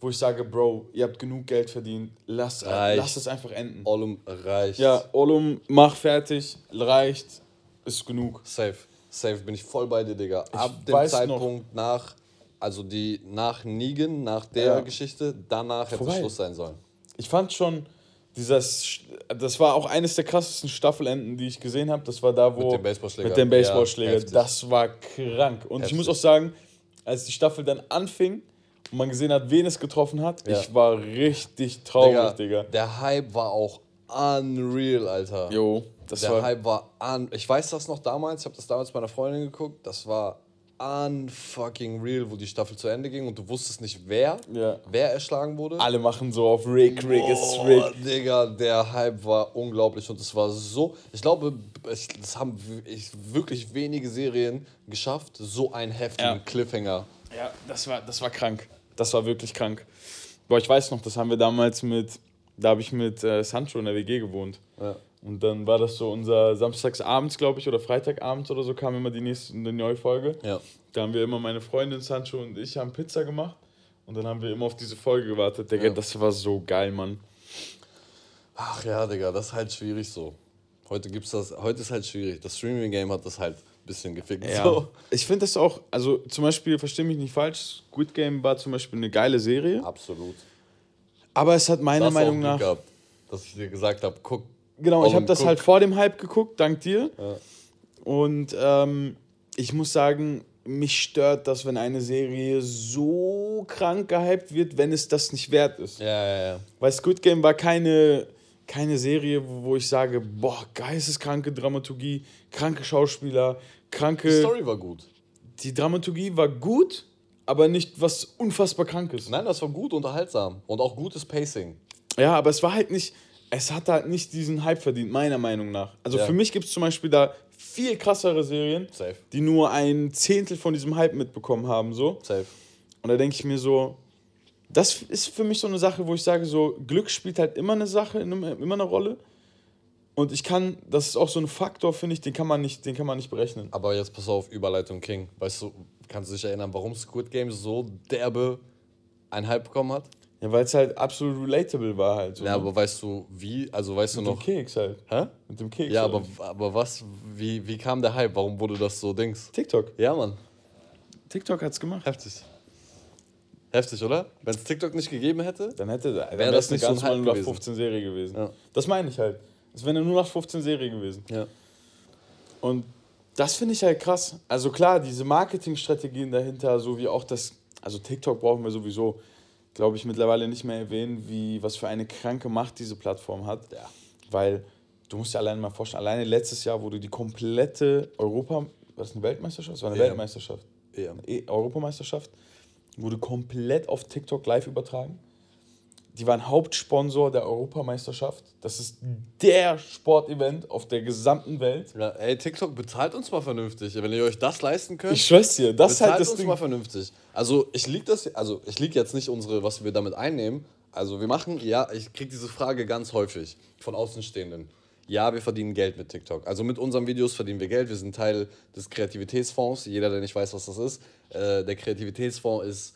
wo ich sage, Bro, ihr habt genug Geld verdient, lasst, Reicht. lasst es einfach enden. Ollum reicht. Ja, Olum, mach fertig, reicht, ist genug. Safe. Safe bin ich voll bei dir, Digga. Ab dem weiß noch- Zeitpunkt nach, also die nach Negan, nach der Ja. Geschichte, danach hätte Vorbei. Schluss sein sollen. Ich fand schon, dieses, das war auch eines der krassesten Staffelenden, die ich gesehen habe. Das war da, wo. Mit dem Baseballschläger. Mit dem Ja, Baseballschläger. heftig. das war krank. Und ich Heftig. muss auch sagen, als die Staffel dann anfing und man gesehen hat, wen es getroffen hat, Ja. ich war richtig traurig, Digga. Der Hype war auch unreal, Alter. Jo, das der war. Hype war un. Ich weiß das noch damals, ich habe das damals bei einer Freundin geguckt. Das war unfucking real, wo die Staffel zu Ende ging und du wusstest nicht, wer, Ja. wer erschlagen wurde. Alle machen so auf Rick, Rick ist Oh, Rick. Digga, der Hype war unglaublich und es war so. Ich glaube, es das haben wirklich wenige Serien geschafft, so einen heftigen Ja. Cliffhanger. Ja, das war, das war krank. Das war wirklich krank. Boah, ich weiß noch, das haben wir damals mit, da habe ich mit äh, Sancho in der WG gewohnt. Ja. Und dann war das so unser Samstagsabends, glaube ich, oder Freitagabends oder so, kam immer die nächste eine neue Folge. Ja. Da haben wir immer meine Freundin Sancho und ich haben Pizza gemacht. Und dann haben wir immer auf diese Folge gewartet. Digga, Ja. das war so geil, Mann. Ach ja, Digga, das ist halt schwierig so. Heute gibt's das, heute ist halt schwierig. Das Streaming-Game hat das halt ein bisschen gefickt. Ja. So. Ich finde das auch, also zum Beispiel, verstehe mich nicht falsch, Squid Game war zum Beispiel eine geile Serie. Absolut. Aber es hat meiner Das Meinung nach. Gehabt, dass ich dir gesagt habe, guck. Genau, ich habe das guck. halt vor dem Hype geguckt, dank dir. Ja. Und ähm, ich muss sagen, mich stört das, wenn eine Serie so krank gehypt wird, wenn es das nicht wert ist. Ja, ja, ja. Weil Squid Game war keine, keine Serie, wo, wo ich sage, boah, geisteskranke Dramaturgie, kranke Schauspieler, kranke... Die Story war gut. Die Dramaturgie war gut, aber nicht was unfassbar krankes. Nein, das war gut unterhaltsam. Und auch gutes Pacing. Ja, aber es war halt nicht, es hat halt nicht diesen Hype verdient, meiner Meinung nach. Also Ja. für mich gibt es zum Beispiel da viel krassere Serien, Safe. die nur ein Zehntel von diesem Hype mitbekommen haben, so. Safe. Und da denke ich mir so, das ist für mich so eine Sache, wo ich sage, so, Glück spielt halt immer eine Sache, immer eine Rolle. Und ich kann, das ist auch so ein Faktor, finde ich, den kann man nicht, den kann man nicht berechnen. Aber jetzt pass auf, Überleitung King. Weißt du, kannst du dich erinnern, warum Squid Game so derbe einen Hype bekommen hat? Ja, weil es halt absolut relatable war halt. So, Ja, ne? aber weißt du, wie? Also weißt du Mit dem noch. Keks halt. Hä? Mit dem Keks. Ja, halt. aber, aber was, wie, wie kam der Hype? Warum wurde das so Dings? TikTok. Ja, Mann. TikTok hat's gemacht. Heftig. Heftig, oder? Wenn es TikTok nicht gegeben hätte? Dann hätte Wäre wär das das eine nicht so ein ganz normale Hype 0815 Serie gewesen. Ja. Das meine ich halt. Es wäre eine 0815 Serie gewesen. Ja. Und das finde ich halt krass. Also klar, diese Marketingstrategien dahinter, so wie auch das, also TikTok brauchen wir sowieso, glaube ich, mittlerweile nicht mehr erwähnen, wie was für eine kranke Macht diese Plattform hat. Ja. Weil du musst dir alleine mal vorstellen, alleine letztes Jahr wurde die komplette Europa, war das eine Weltmeisterschaft? Es war eine EM. Weltmeisterschaft. EM. E Europameisterschaft wurde komplett auf TikTok live übertragen. Die waren Hauptsponsor der Europameisterschaft. Das ist der Sportevent auf der gesamten Welt. Ja, ey, TikTok bezahlt uns mal vernünftig. Wenn ihr euch das leisten könnt, Ich schwör's dir, das ist halt das uns Ding. mal vernünftig. Also ich lieg das, also ich lieg jetzt nicht unsere, was wir damit einnehmen. Also wir machen, ja, ich krieg diese Frage ganz häufig von Außenstehenden. Ja, wir verdienen Geld mit TikTok. Also mit unseren Videos verdienen wir Geld. Wir sind Teil des Kreativitätsfonds. Jeder, der nicht weiß, was das ist, äh, der Kreativitätsfonds ist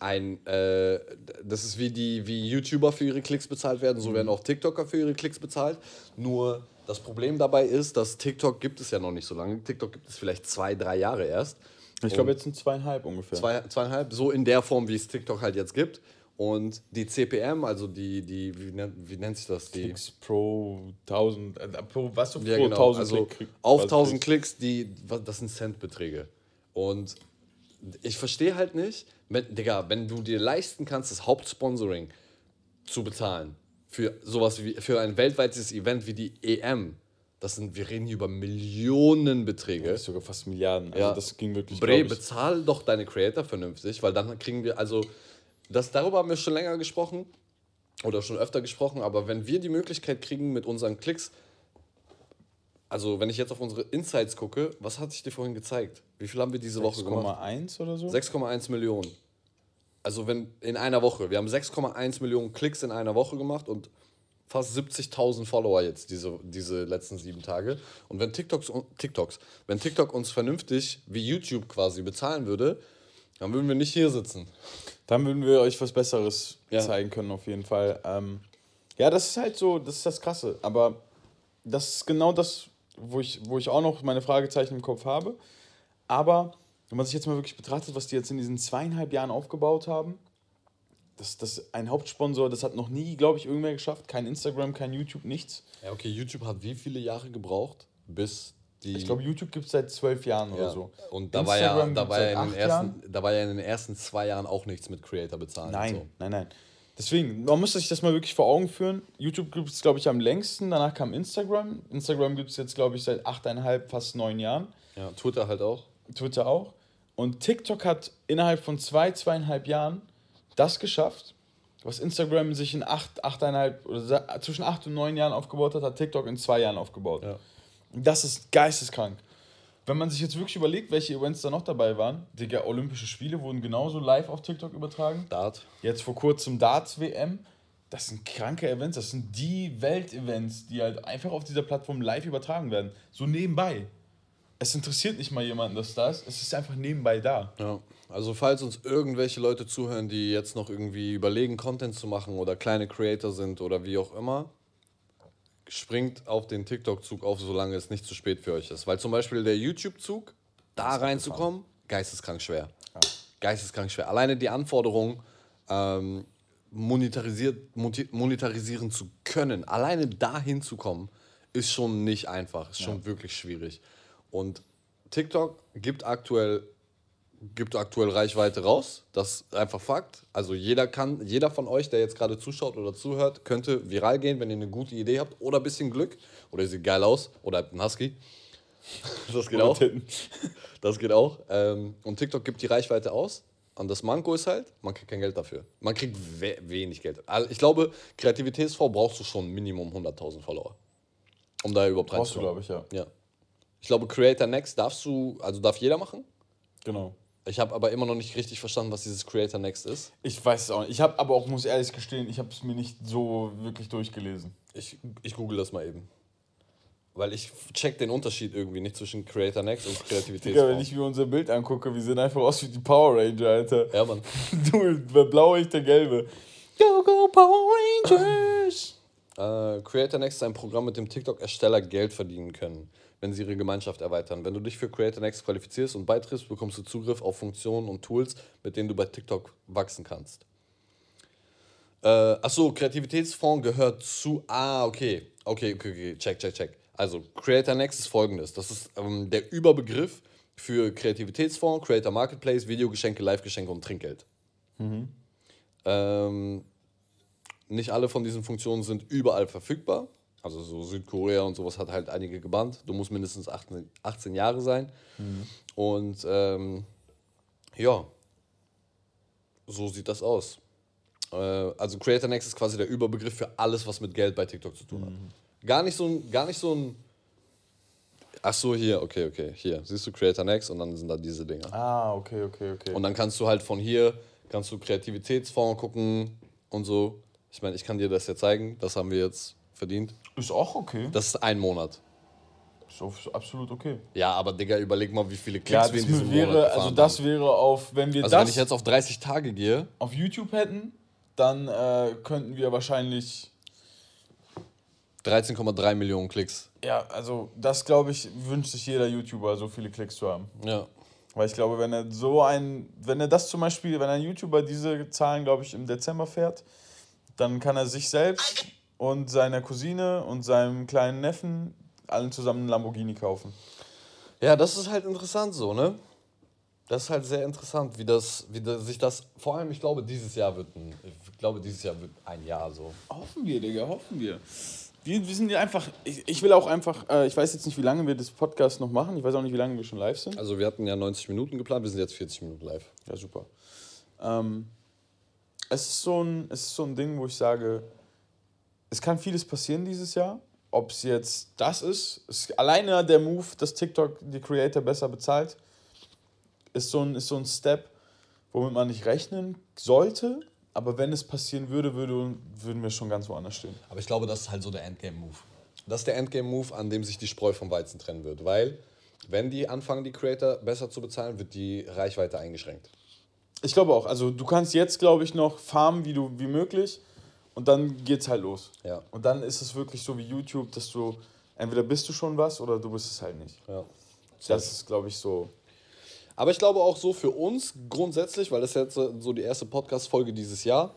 ein, äh, das ist wie die, wie YouTuber für ihre Klicks bezahlt werden, so werden auch TikToker für ihre Klicks bezahlt. Nur das Problem dabei ist, dass TikTok gibt es ja noch nicht so lange. TikTok gibt es vielleicht zwei, drei Jahre erst. Ich glaube, jetzt sind zweieinhalb ungefähr. Zwei, zweieinhalb, so in der Form, wie es TikTok halt jetzt gibt. Und die CPM, also die, die wie, nennt, wie nennt sich das? Die, Klicks pro 1000, äh, pro, was du ja, pro genau. 1000 also Klick krieg- auf was 1000 kriegst. Klicks, die, das sind Centbeträge. Und ich verstehe halt nicht, wenn, Digga, wenn du dir leisten kannst, das Hauptsponsoring zu bezahlen für sowas wie für ein weltweites Event wie die EM, das sind, wir reden hier über Millionenbeträge. Ist sogar fast Milliarden. Also Ja. das ging wirklich, Bre, bezahl doch deine Creator vernünftig, weil dann kriegen wir, also, das, darüber haben wir schon länger gesprochen oder schon öfter gesprochen, aber wenn wir die Möglichkeit kriegen mit unseren Klicks, also wenn ich jetzt auf unsere Insights gucke, was hatte ich dir vorhin gezeigt? Wie viel haben wir diese Woche gemacht? 6,1 oder so? 6,1 Millionen. Also wenn in einer Woche, wir haben 6,1 Millionen Klicks in einer Woche gemacht und fast 70.000 Follower jetzt diese, diese letzten sieben Tage. Und wenn TikToks, TikToks, wenn TikTok uns vernünftig wie YouTube quasi bezahlen würde, dann würden wir nicht hier sitzen. Dann würden wir euch was Besseres Ja. zeigen können, auf jeden Fall. Ähm, ja, das ist halt so, das ist das Krasse. Aber das ist genau das, wo ich, wo ich auch noch meine Fragezeichen im Kopf habe. Aber wenn man sich jetzt mal wirklich betrachtet, was die jetzt in diesen zweieinhalb Jahren aufgebaut haben, das, das ein Hauptsponsor, das hat noch nie, glaube ich, irgendwer geschafft. Kein Instagram, kein YouTube, nichts. Ja, okay, YouTube hat wie viele Jahre gebraucht, bis die. Ich glaube, YouTube gibt es seit zwölf Jahren ja. oder so. Und da war, ja, da, war ja in den ersten, da war ja in den ersten zwei Jahren auch nichts mit Creator bezahlen. Nein, So. nein, nein. Deswegen, man muss sich das mal wirklich vor Augen führen. YouTube gibt es, glaube ich, am längsten. Danach kam Instagram. Instagram gibt es jetzt, glaube ich, seit achteinhalb, fast neun Jahren. Ja, Twitter halt auch. Twitter auch. Und TikTok hat innerhalb von zwei, zweieinhalb Jahren das geschafft, was Instagram sich in acht, achteinhalb oder zwischen acht und neun Jahren aufgebaut hat, hat TikTok in zwei Jahren aufgebaut. Ja. Das ist geisteskrank. Wenn man sich jetzt wirklich überlegt, welche Events da noch dabei waren, Digga, Olympische Spiele wurden genauso live auf TikTok übertragen. Dart. Jetzt vor kurzem Darts-WM. Das sind kranke Events, das sind die Weltevents, die halt einfach auf dieser Plattform live übertragen werden. So nebenbei. Es interessiert nicht mal jemanden, dass das ist. Es ist einfach nebenbei da. Ja, also falls uns irgendwelche Leute zuhören, die jetzt noch irgendwie überlegen, Content zu machen oder kleine Creator sind oder wie auch immer, springt auf den TikTok-Zug auf, solange es nicht zu spät für euch ist. Weil zum Beispiel der YouTube-Zug, da reinzukommen, geisteskrank schwer. Geisteskrank schwer. Alleine die Anforderung, ähm, monetarisiert, monetarisieren zu können, alleine dahin zu kommen, ist schon nicht einfach, ist schon wirklich schwierig. Und TikTok gibt aktuell gibt aktuell Reichweite raus. Das ist einfach Fakt. Also jeder kann, jeder von euch, der jetzt gerade zuschaut oder zuhört, könnte viral gehen, wenn ihr eine gute Idee habt oder ein bisschen Glück. Oder ihr seht geil aus oder habt einen Husky. <laughs> <laughs> Das geht auch. Das geht auch. Und TikTok gibt die Reichweite aus. Und das Manko ist halt, man kriegt kein Geld dafür. Man kriegt we wenig Geld. Also ich glaube, Kreativitätsfonds brauchst du schon Minimum 100.000 Follower. Um da überhaupt Brauchst du, reinzukommen. glaube ich, ja. Ja. Ich glaube, Creator Next darfst du, also darf jeder machen. Genau. Ich habe aber immer noch nicht richtig verstanden, was dieses Creator Next ist. Ich weiß es auch nicht. Ich habe aber auch, muss ehrlich gestehen, ich habe es mir nicht so wirklich durchgelesen. Ich, ich google das mal eben. Weil ich check den Unterschied irgendwie nicht zwischen Creator Next und Digga, wenn ich mir unser Bild angucke, wir sehen einfach aus wie die Power Ranger, Alter. Ja, Mann. <laughs> Du, der blaue, ich der gelbe. Go, go, Power Rangers! Äh, Creator Next ist ein Programm, mit dem TikTok-Ersteller Geld verdienen können. Wenn sie ihre Gemeinschaft erweitern. Wenn du dich für Creator Next qualifizierst und beitrittst, bekommst du Zugriff auf Funktionen und Tools, mit denen du bei TikTok wachsen kannst. Äh, achso, Kreativitätsfonds gehört zu. Ah, okay. Okay, okay, okay. Check, check, check. Also, Creator Next ist folgendes: Das ist ähm, der Überbegriff für Kreativitätsfonds, Creator Marketplace, Videogeschenke, Live-Geschenke und Trinkgeld. Ähm, nicht alle von diesen Funktionen sind überall verfügbar. Also so Südkorea und sowas hat halt einige gebannt. Du musst mindestens 18, 18 Jahre sein. Und ähm, ja, so sieht das aus. Äh, also Creator Next ist quasi der Überbegriff für alles, was mit Geld bei TikTok zu tun hat. Gar nicht so ein, gar nicht so ein. Ach so, hier, okay, okay, hier. Siehst du Creator Next und dann sind da diese Dinger. Ah, okay, okay, okay. Und dann kannst du halt von hier, kannst du Kreativitätsfonds gucken und so. Ich meine, ich kann dir das ja zeigen. Das haben wir jetzt verdient. Ist auch okay. Das ist ein Monat. Ist auch absolut okay. Ja, aber Digga, überleg mal, wie viele Klicks Ja, wir in diesem wäre, Monat also das haben. wäre auf, wenn wir Also wenn das ich jetzt auf 30 Tage gehe, auf YouTube hätten, dann äh, könnten wir wahrscheinlich, 13,3 Millionen Klicks. ja, also das glaube ich, wünscht sich jeder YouTuber, so viele Klicks zu haben. Ja. Weil ich glaube, wenn er so ein, wenn er das zum Beispiel, wenn ein YouTuber diese Zahlen, glaube ich, im Dezember fährt, dann kann er sich selbst und seiner Cousine und seinem kleinen Neffen allen zusammen einen Lamborghini kaufen. Ja, das ist halt interessant so, ne? Das ist halt sehr interessant, wie das, wie das, sich das, vor allem, ich glaube, dieses Jahr wird ein, ich glaube, dieses Jahr wird ein Jahr so. Hoffen wir, Digga, hoffen wir. Wir, wir sind ja einfach, ich, ich will auch einfach, äh, ich weiß jetzt nicht, wie lange wir das Podcast noch machen. Ich weiß auch nicht, wie lange wir schon live sind. Also wir hatten ja 90 Minuten geplant, wir sind jetzt 40 Minuten live. Ja, super. Ähm, es, ist so ein, es ist so ein Ding, wo ich sage, es kann vieles passieren dieses Jahr. Ob es jetzt das ist, ist alleine der Move, dass TikTok die Creator besser bezahlt, ist so ein, ist so ein Step, womit man nicht rechnen sollte. Aber wenn es passieren würde, würde, würden wir schon ganz woanders stehen. Aber ich glaube, das ist halt so der Endgame-Move. Das ist der Endgame-Move, an dem sich die Spreu vom Weizen trennen wird. Weil, wenn die anfangen, die Creator besser zu bezahlen, wird die Reichweite eingeschränkt. Ich glaube auch. Also du kannst jetzt, glaube ich, noch farmen, wie, du, wie möglich. Und dann geht's halt los. Ja. Und dann ist es wirklich so wie YouTube, dass du entweder bist du schon was oder du bist es halt nicht. Ja. Das ist, glaube ich, so. Aber ich glaube auch so für uns grundsätzlich, weil das ist jetzt so die erste Podcast-Folge dieses Jahr.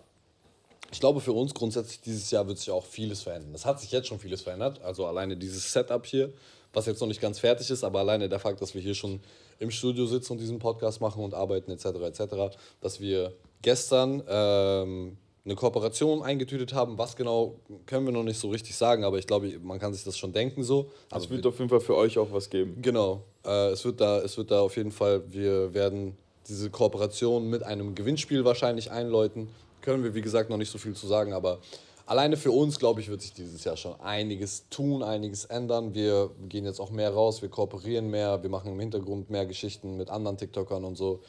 Ich glaube, für uns grundsätzlich dieses Jahr wird sich auch vieles verändern. Es hat sich jetzt schon vieles verändert. Also alleine dieses Setup hier, was jetzt noch nicht ganz fertig ist, aber alleine der Fakt, dass wir hier schon im Studio sitzen und diesen Podcast machen und arbeiten etc. etc. Dass wir gestern ähm, eine Kooperation eingetütet haben. Was genau, können wir noch nicht so richtig sagen, aber ich glaube, man kann sich das schon denken so. Es Also wird auf jeden Fall für euch auch was geben. Genau. Äh, es, wird da, es wird da auf jeden Fall, wir werden diese Kooperation mit einem Gewinnspiel wahrscheinlich einläuten. Können wir, wie gesagt, noch nicht so viel zu sagen, aber alleine für uns, glaube ich, wird sich dieses Jahr schon einiges tun, einiges ändern. Wir gehen jetzt auch mehr raus, wir kooperieren mehr, wir machen im Hintergrund mehr Geschichten mit anderen TikTokern und so.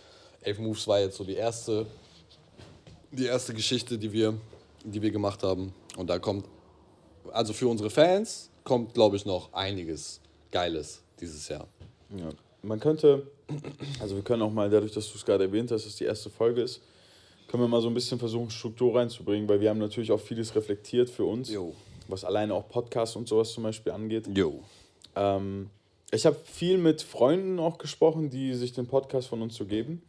Elf Moves war jetzt so die erste, die erste Geschichte, die wir, die wir gemacht haben. Und da kommt, also für unsere Fans, kommt, glaube ich, noch einiges Geiles dieses Jahr. Ja. Man könnte, also wir können auch mal, dadurch, dass du es gerade erwähnt hast, dass es die erste Folge ist, können wir mal so ein bisschen versuchen, Struktur reinzubringen, weil wir haben natürlich auch vieles reflektiert für uns, Jo. was alleine auch Podcasts und sowas zum Beispiel angeht. Jo. Ähm, ich habe viel mit Freunden auch gesprochen, die sich den Podcast von uns so geben,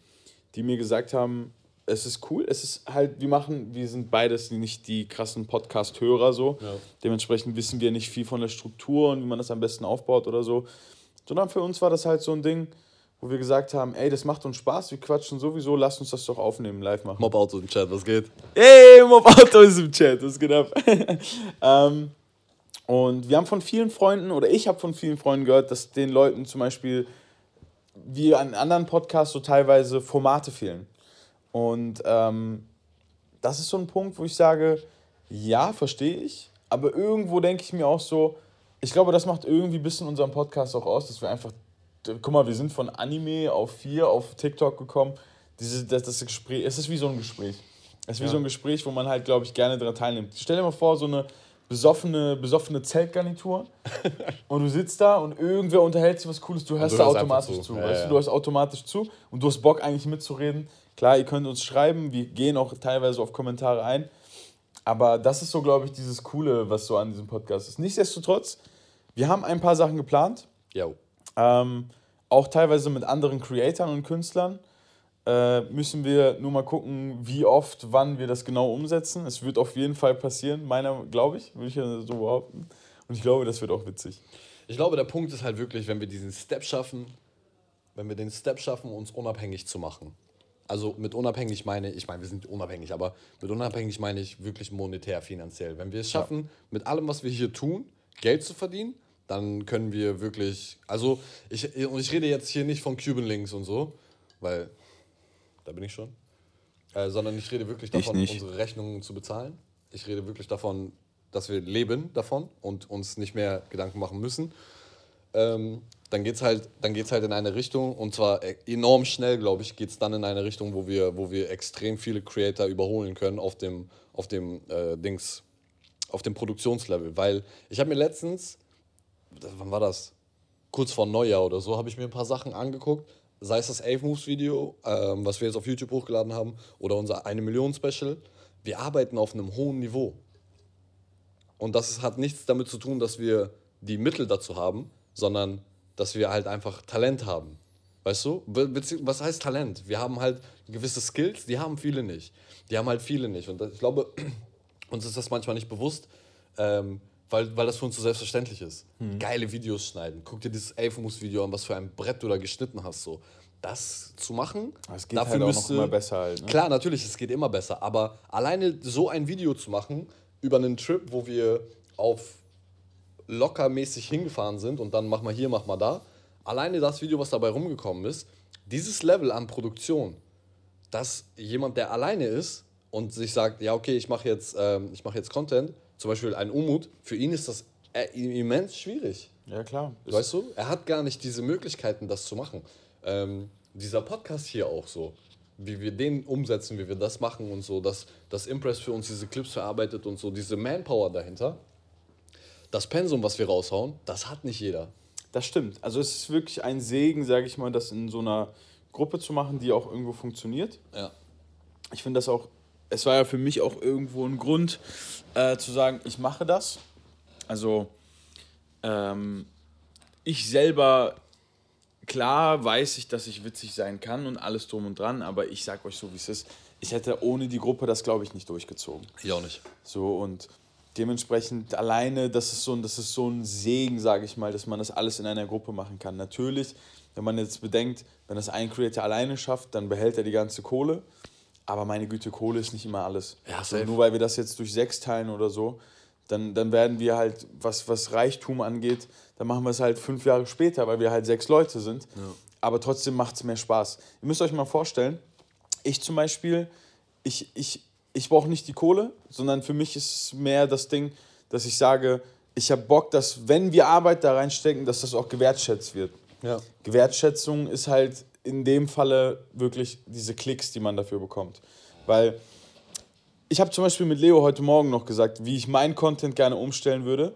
die mir gesagt haben, es ist cool, es ist halt, wir machen, wir sind beides nicht die krassen Podcast-Hörer so. Ja. Dementsprechend wissen wir nicht viel von der Struktur und wie man das am besten aufbaut oder so. Sondern für uns war das halt so ein Ding, wo wir gesagt haben, ey, das macht uns Spaß, wir quatschen sowieso, lass uns das doch aufnehmen, live machen. Mob Auto im Chat, was geht? Ey, Mob Auto ist im Chat, was geht ab? <laughs> ähm, und wir haben von vielen Freunden, oder ich habe von vielen Freunden gehört, dass den Leuten zum Beispiel, wie an anderen Podcasts, so teilweise Formate fehlen. Und ähm, das ist so ein Punkt, wo ich sage, ja, verstehe ich, aber irgendwo denke ich mir auch so, ich glaube, das macht irgendwie ein bisschen unseren Podcast auch aus, dass wir einfach, guck mal, wir sind von Anime auf 4 auf TikTok gekommen. Diese, das, das Gespräch, es ist wie so ein Gespräch. Es ist wie so ein Gespräch, wo man halt, glaube ich, gerne daran teilnimmt. Stell dir mal vor, so eine besoffene, besoffene Zeltgarnitur <laughs> und du sitzt da und irgendwer unterhält sich was Cooles, du hörst du da automatisch zu. zu. Ja, weißt ja. du, du hörst automatisch zu und du hast Bock eigentlich mitzureden. Klar, ihr könnt uns schreiben, wir gehen auch teilweise auf Kommentare ein. Aber das ist so, glaube ich, dieses Coole, was so an diesem Podcast ist. Nichtsdestotrotz, wir haben ein paar Sachen geplant. Jo. Ähm, auch teilweise mit anderen Creatoren und Künstlern. Äh, müssen wir nur mal gucken, wie oft, wann wir das genau umsetzen. Es wird auf jeden Fall passieren, meiner, glaube ich, würde ich ja so behaupten. Und ich glaube, das wird auch witzig. Ich glaube, der Punkt ist halt wirklich, wenn wir diesen Step schaffen, wenn wir den Step schaffen, uns unabhängig zu machen. Also mit unabhängig meine ich, meine, wir sind unabhängig, aber mit unabhängig meine ich wirklich monetär, finanziell. Wenn wir es schaffen, mit allem, was wir hier tun, Geld zu verdienen, dann können wir wirklich, also ich, und ich rede jetzt hier nicht von Cuban Links und so, weil da bin ich schon, äh, sondern ich rede wirklich davon, unsere Rechnungen zu bezahlen. Ich rede wirklich davon, dass wir leben davon und uns nicht mehr Gedanken machen müssen. Ähm, dann geht es halt, dann geht's halt in eine Richtung und zwar e- enorm schnell, glaube ich, geht es dann in eine Richtung, wo wir, wo wir extrem viele Creator überholen können auf dem, auf dem äh, Dings, auf dem Produktionslevel. Weil ich habe mir letztens, das- wann war das? Kurz vor Neujahr oder so, habe ich mir ein paar Sachen angeguckt. Sei es das 11 Moves Video, ähm, was wir jetzt auf YouTube hochgeladen haben, oder unser 1 Million Special. Wir arbeiten auf einem hohen Niveau. Und das hat nichts damit zu tun, dass wir die Mittel dazu haben, sondern dass wir halt einfach Talent haben. Weißt du? Be- bezieh- Was heißt Talent? Wir haben halt gewisse Skills, die haben viele nicht. Die haben halt viele nicht. Und ich glaube, <clears throat> uns ist das manchmal nicht bewusst, ähm, weil, weil das für uns so selbstverständlich ist. Geile Videos schneiden. Guck dir dieses Elfenmus-Video an, was für ein Brett du da geschnitten hast. So. Das zu machen, es geht halt auch noch immer besser halt, ne? Klar, natürlich, es geht immer besser. Aber alleine so ein Video zu machen über einen Trip, wo wir auf lockermäßig hingefahren sind und dann mach mal hier, mach mal da. Alleine das Video, was dabei rumgekommen ist, dieses Level an Produktion, dass jemand, der alleine ist und sich sagt, ja, okay, ich mache jetzt, ähm, ich mach jetzt Content, zum Beispiel ein Umut, für ihn ist das äh, immens schwierig. Ja, klar. Weißt du? Er hat gar nicht diese Möglichkeiten, das zu machen. Ähm, dieser Podcast hier auch so, wie wir den umsetzen, wie wir das machen und so, dass das Impress für uns diese Clips verarbeitet und so, diese Manpower dahinter. Das Pensum, was wir raushauen, das hat nicht jeder. Das stimmt. Also es ist wirklich ein Segen, sage ich mal, das in so einer Gruppe zu machen, die auch irgendwo funktioniert. Ja. Ich finde das auch, es war ja für mich auch irgendwo ein Grund äh, zu sagen, ich mache das. Also ähm, ich selber, klar weiß ich, dass ich witzig sein kann und alles drum und dran, aber ich sag euch so, wie es ist. Ich hätte ohne die Gruppe das, glaube ich, nicht durchgezogen. Ich auch nicht. So und dementsprechend alleine, das ist so ein, das ist so ein Segen, sage ich mal, dass man das alles in einer Gruppe machen kann. Natürlich, wenn man jetzt bedenkt, wenn das ein Creator alleine schafft, dann behält er die ganze Kohle. Aber meine Güte, Kohle ist nicht immer alles. Ja, so, safe. nur weil wir das jetzt durch sechs teilen oder so, dann, dann werden wir halt, was, was Reichtum angeht, dann machen wir es halt fünf Jahre später, weil wir halt sechs Leute sind. Aber trotzdem macht es mehr Spaß. Ihr müsst euch mal vorstellen, ich zum Beispiel, ich, ich, ich brauche nicht die Kohle, sondern für mich ist es mehr das Ding, dass ich sage, ich habe Bock, dass wenn wir Arbeit da reinstecken, dass das auch gewertschätzt wird. Ja. Gewertschätzung ist halt in dem Falle wirklich diese Klicks, die man dafür bekommt. Weil ich habe zum Beispiel mit Leo heute Morgen noch gesagt, wie ich meinen Content gerne umstellen würde.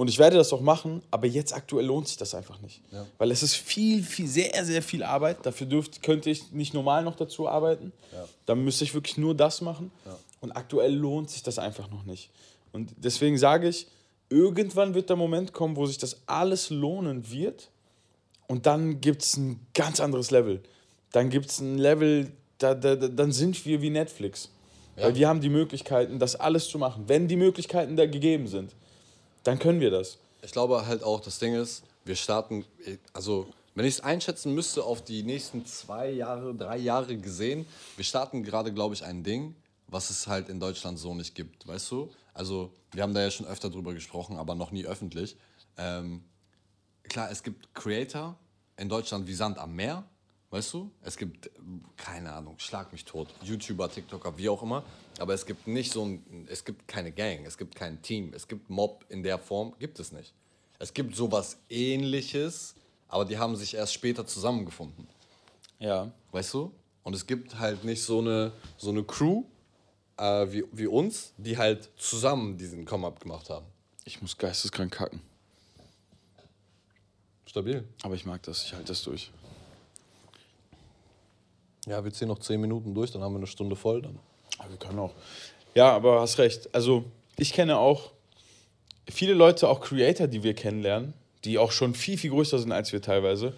Und ich werde das auch machen, aber jetzt aktuell lohnt sich das einfach nicht. Ja. Weil es ist viel, viel, sehr, sehr viel Arbeit. Dafür dürft, könnte ich nicht normal noch dazu arbeiten. Ja. Dann müsste ich wirklich nur das machen. Und aktuell lohnt sich das einfach noch nicht. Und deswegen sage ich, irgendwann wird der Moment kommen, wo sich das alles lohnen wird. Und dann gibt es ein ganz anderes Level. Dann gibt es ein Level, da, da, da, dann sind wir wie Netflix. Ja. Weil wir haben die Möglichkeiten, das alles zu machen. Wenn die Möglichkeiten da gegeben sind, dann können wir das. Ich glaube halt auch, das Ding ist, wir starten, also wenn ich es einschätzen müsste auf die nächsten zwei Jahre, drei Jahre gesehen, wir starten gerade, glaube ich, ein Ding, was es halt in Deutschland so nicht gibt, weißt du? Also wir haben da ja schon öfter drüber gesprochen, aber noch nie öffentlich. Ähm, klar, es gibt Creator in Deutschland wie Sand am Meer, weißt du? Es gibt, keine Ahnung, schlag mich tot, YouTuber, TikToker, wie auch immer. Aber es gibt nicht so ein, es gibt keine Gang, es gibt kein Team, es gibt Mob in der Form, gibt es nicht. Es gibt sowas ähnliches, aber die haben sich erst später zusammengefunden, Ja. weißt du? Und es gibt halt nicht so eine, so eine Crew äh, wie, wie uns, die halt zusammen diesen Come-Up gemacht haben. Ich muss geisteskrank kacken. Stabil. Aber ich mag das, ich halte das durch. Ja, wir ziehen noch 10 Minuten durch, dann haben wir eine Stunde voll. Dann. Aber wir können auch. Ja, aber hast recht. Also, ich kenne auch viele Leute, auch Creator, die wir kennenlernen, die auch schon viel, viel größer sind als wir teilweise,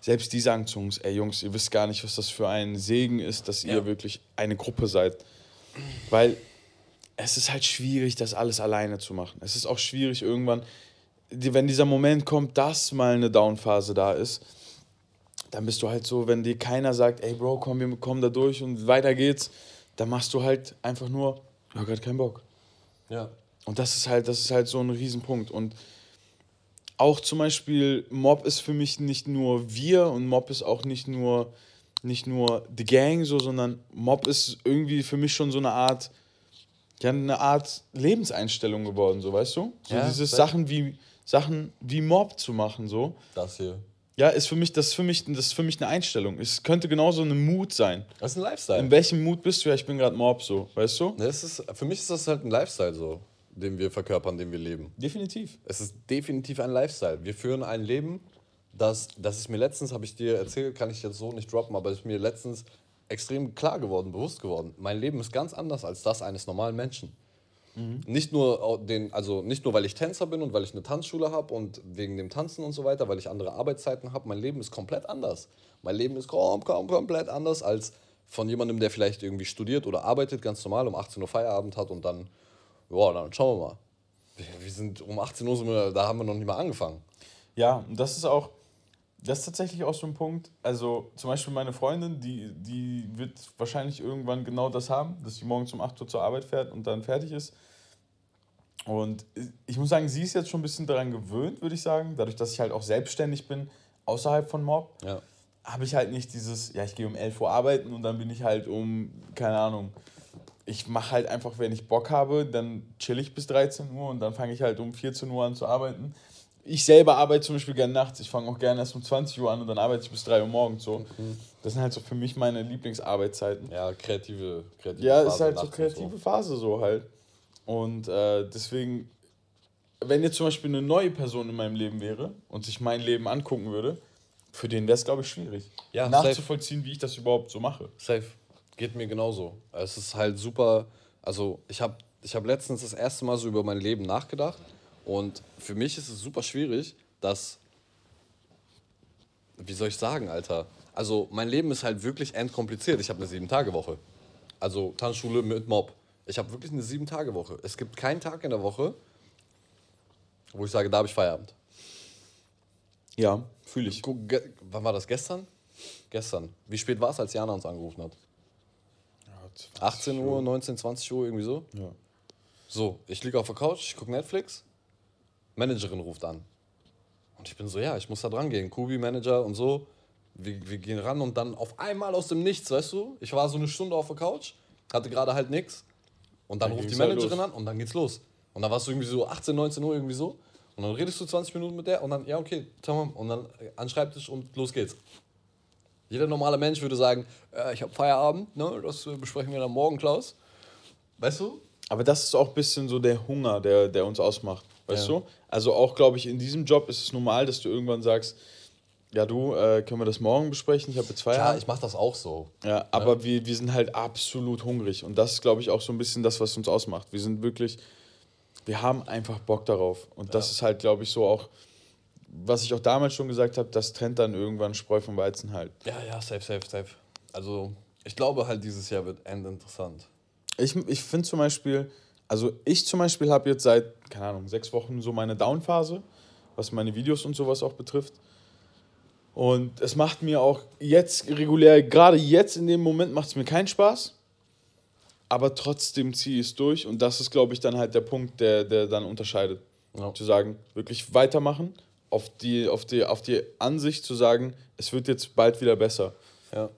selbst die sagen zu uns, ey Jungs, ihr wisst gar nicht, was das für ein Segen ist, dass ihr Ja. wirklich eine Gruppe seid. Weil es ist halt schwierig, das alles alleine zu machen. Es ist auch schwierig irgendwann, wenn dieser Moment kommt, dass mal eine Downphase da ist, dann bist du halt so, wenn dir keiner sagt, ey Bro, komm, wir kommen da durch und weiter geht's, dann machst du halt einfach nur, ich hab grad keinen Bock. Ja. Und das ist halt, das ist halt so ein Riesenpunkt. Und auch zum Beispiel, Mob ist für mich nicht nur wir und Mob ist auch nicht nur, nicht nur die Gang so, sondern Mob ist irgendwie für mich schon so eine Art, ja, eine Art Lebenseinstellung geworden, so weißt du? So Ja, dieses safe. Sachen wie, Sachen wie Mob zu machen, so. Das hier. Ja, ist für mich, das ist für mich, das ist für mich eine Einstellung. Es könnte genauso eine Mut sein. Das ist ein Lifestyle. In welchem Mut bist du? Ja, ich bin gerade Mob, so, weißt du? Das ist, für mich ist das halt ein Lifestyle so, den wir verkörpern, den wir leben. Definitiv. Es ist definitiv ein Lifestyle. Wir führen ein Leben, das, das ist mir letztens, habe ich dir erzählt, kann ich jetzt so nicht droppen, aber es ist mir letztens extrem klar geworden, bewusst geworden. Mein Leben ist ganz anders als das eines normalen Menschen. Nicht nur, den, also nicht nur, weil ich Tänzer bin und weil ich eine Tanzschule habe und wegen dem Tanzen und so weiter, weil ich andere Arbeitszeiten habe. Mein Leben ist komplett anders. Mein Leben ist kom kom komplett anders als von jemandem, der vielleicht irgendwie studiert oder arbeitet, ganz normal, um 18 Uhr Feierabend hat und dann, ja, dann schauen wir mal. Wir, sind um 18 Uhr, da haben wir noch nicht mal angefangen. Ja, und das ist auch, das ist tatsächlich auch so ein Punkt. Also zum Beispiel meine Freundin, die, die wird wahrscheinlich irgendwann genau das haben, dass sie morgens um 8 Uhr zur Arbeit fährt und dann fertig ist. Und ich muss sagen, sie ist jetzt schon ein bisschen daran gewöhnt, würde ich sagen. Dadurch, dass ich halt auch selbstständig bin, außerhalb von Mob, Ja. habe ich halt nicht dieses, ja, ich gehe um 11 Uhr arbeiten und dann bin ich halt um, keine Ahnung, ich mache halt einfach, wenn ich Bock habe, dann chill ich bis 13 Uhr und dann fange ich halt um 14 Uhr an zu arbeiten. Ich selber arbeite zum Beispiel gerne nachts. Ich fange auch gerne erst um 20 Uhr an und dann arbeite ich bis 3 Uhr morgens so. Das sind halt so für mich meine Lieblingsarbeitszeiten. Ja, kreative, kreative Ja, Phase ist halt so kreative Phase so halt. Und äh, deswegen, wenn jetzt zum Beispiel eine neue Person in meinem Leben wäre und sich mein Leben angucken würde, für den wäre es, glaube ich, schwierig. Ja, nachzuvollziehen, wie ich das überhaupt so mache. Safe. Geht mir genauso. Es ist halt super. Also, ich habe ich hab letztens das erste Mal so über mein Leben nachgedacht. Und für mich ist es super schwierig, dass. Wie soll ich sagen, Alter? Also, mein Leben ist halt wirklich entkompliziert. Ich habe eine Sieben-Tage-Woche. Also, Tanzschule mit Mob. Ich habe wirklich eine Sieben-Tage-Woche. Es gibt keinen Tag in der Woche, wo ich sage, da habe ich Feierabend. Ja, fühle ich. Guck, wann war das? Gestern? Gestern. Wie spät war es, als Jana uns angerufen hat? 18 Uhr, 19, 20 Uhr, irgendwie so. Ja. So, ich liege auf der Couch, ich gucke Netflix, Managerin ruft an. Und ich bin so, ja, ich muss da dran gehen. Kubi, Manager und so. Wir, wir gehen ran und dann auf einmal aus dem Nichts, weißt du? Ich war so eine Stunde auf der Couch, hatte gerade halt nichts. Und dann, Dann ruft die halt Managerin los. an und dann geht's los. Und dann warst du irgendwie so 18, 19 Uhr irgendwie so. Und dann redest du 20 Minuten mit der und dann, ja, okay, tamam. Und dann äh, an Schreibtisch und los geht's. Jeder normale Mensch würde sagen, äh, ich habe Feierabend, ne? das äh, besprechen wir dann morgen, Klaus. Weißt du? Aber das ist auch ein bisschen so der Hunger, der, der uns ausmacht. Weißt Ja. du? Also auch, glaube ich, in diesem Job ist es normal, dass du irgendwann sagst, ja du, äh, können wir das morgen besprechen? Ich habe jetzt Klar, Feierabend. ich mache das auch so. Ja, aber Wir, wir sind halt absolut hungrig. Und das ist, glaube ich, auch so ein bisschen das, was uns ausmacht. Wir sind wirklich, wir haben einfach Bock darauf. Und das ist halt, glaube ich, so auch, was ich auch damals schon gesagt habe, das trennt dann irgendwann Spreu vom Weizen halt. Ja, ja, safe, safe, safe. Also, ich glaube halt, dieses Jahr wird endinteressant. Ich, ich finde zum Beispiel, also ich zum Beispiel habe jetzt seit, keine Ahnung, sechs Wochen so meine Down-Phase, was meine Videos und sowas auch betrifft. Und es macht mir auch jetzt regulär, gerade jetzt in dem Moment macht es mir keinen Spaß. Aber trotzdem ziehe ich es durch und das ist, glaube ich, dann halt der Punkt, der, der dann unterscheidet. Ja. Zu sagen, wirklich weitermachen, auf die, auf, die, auf die Ansicht zu sagen, es wird jetzt bald wieder besser. Ja.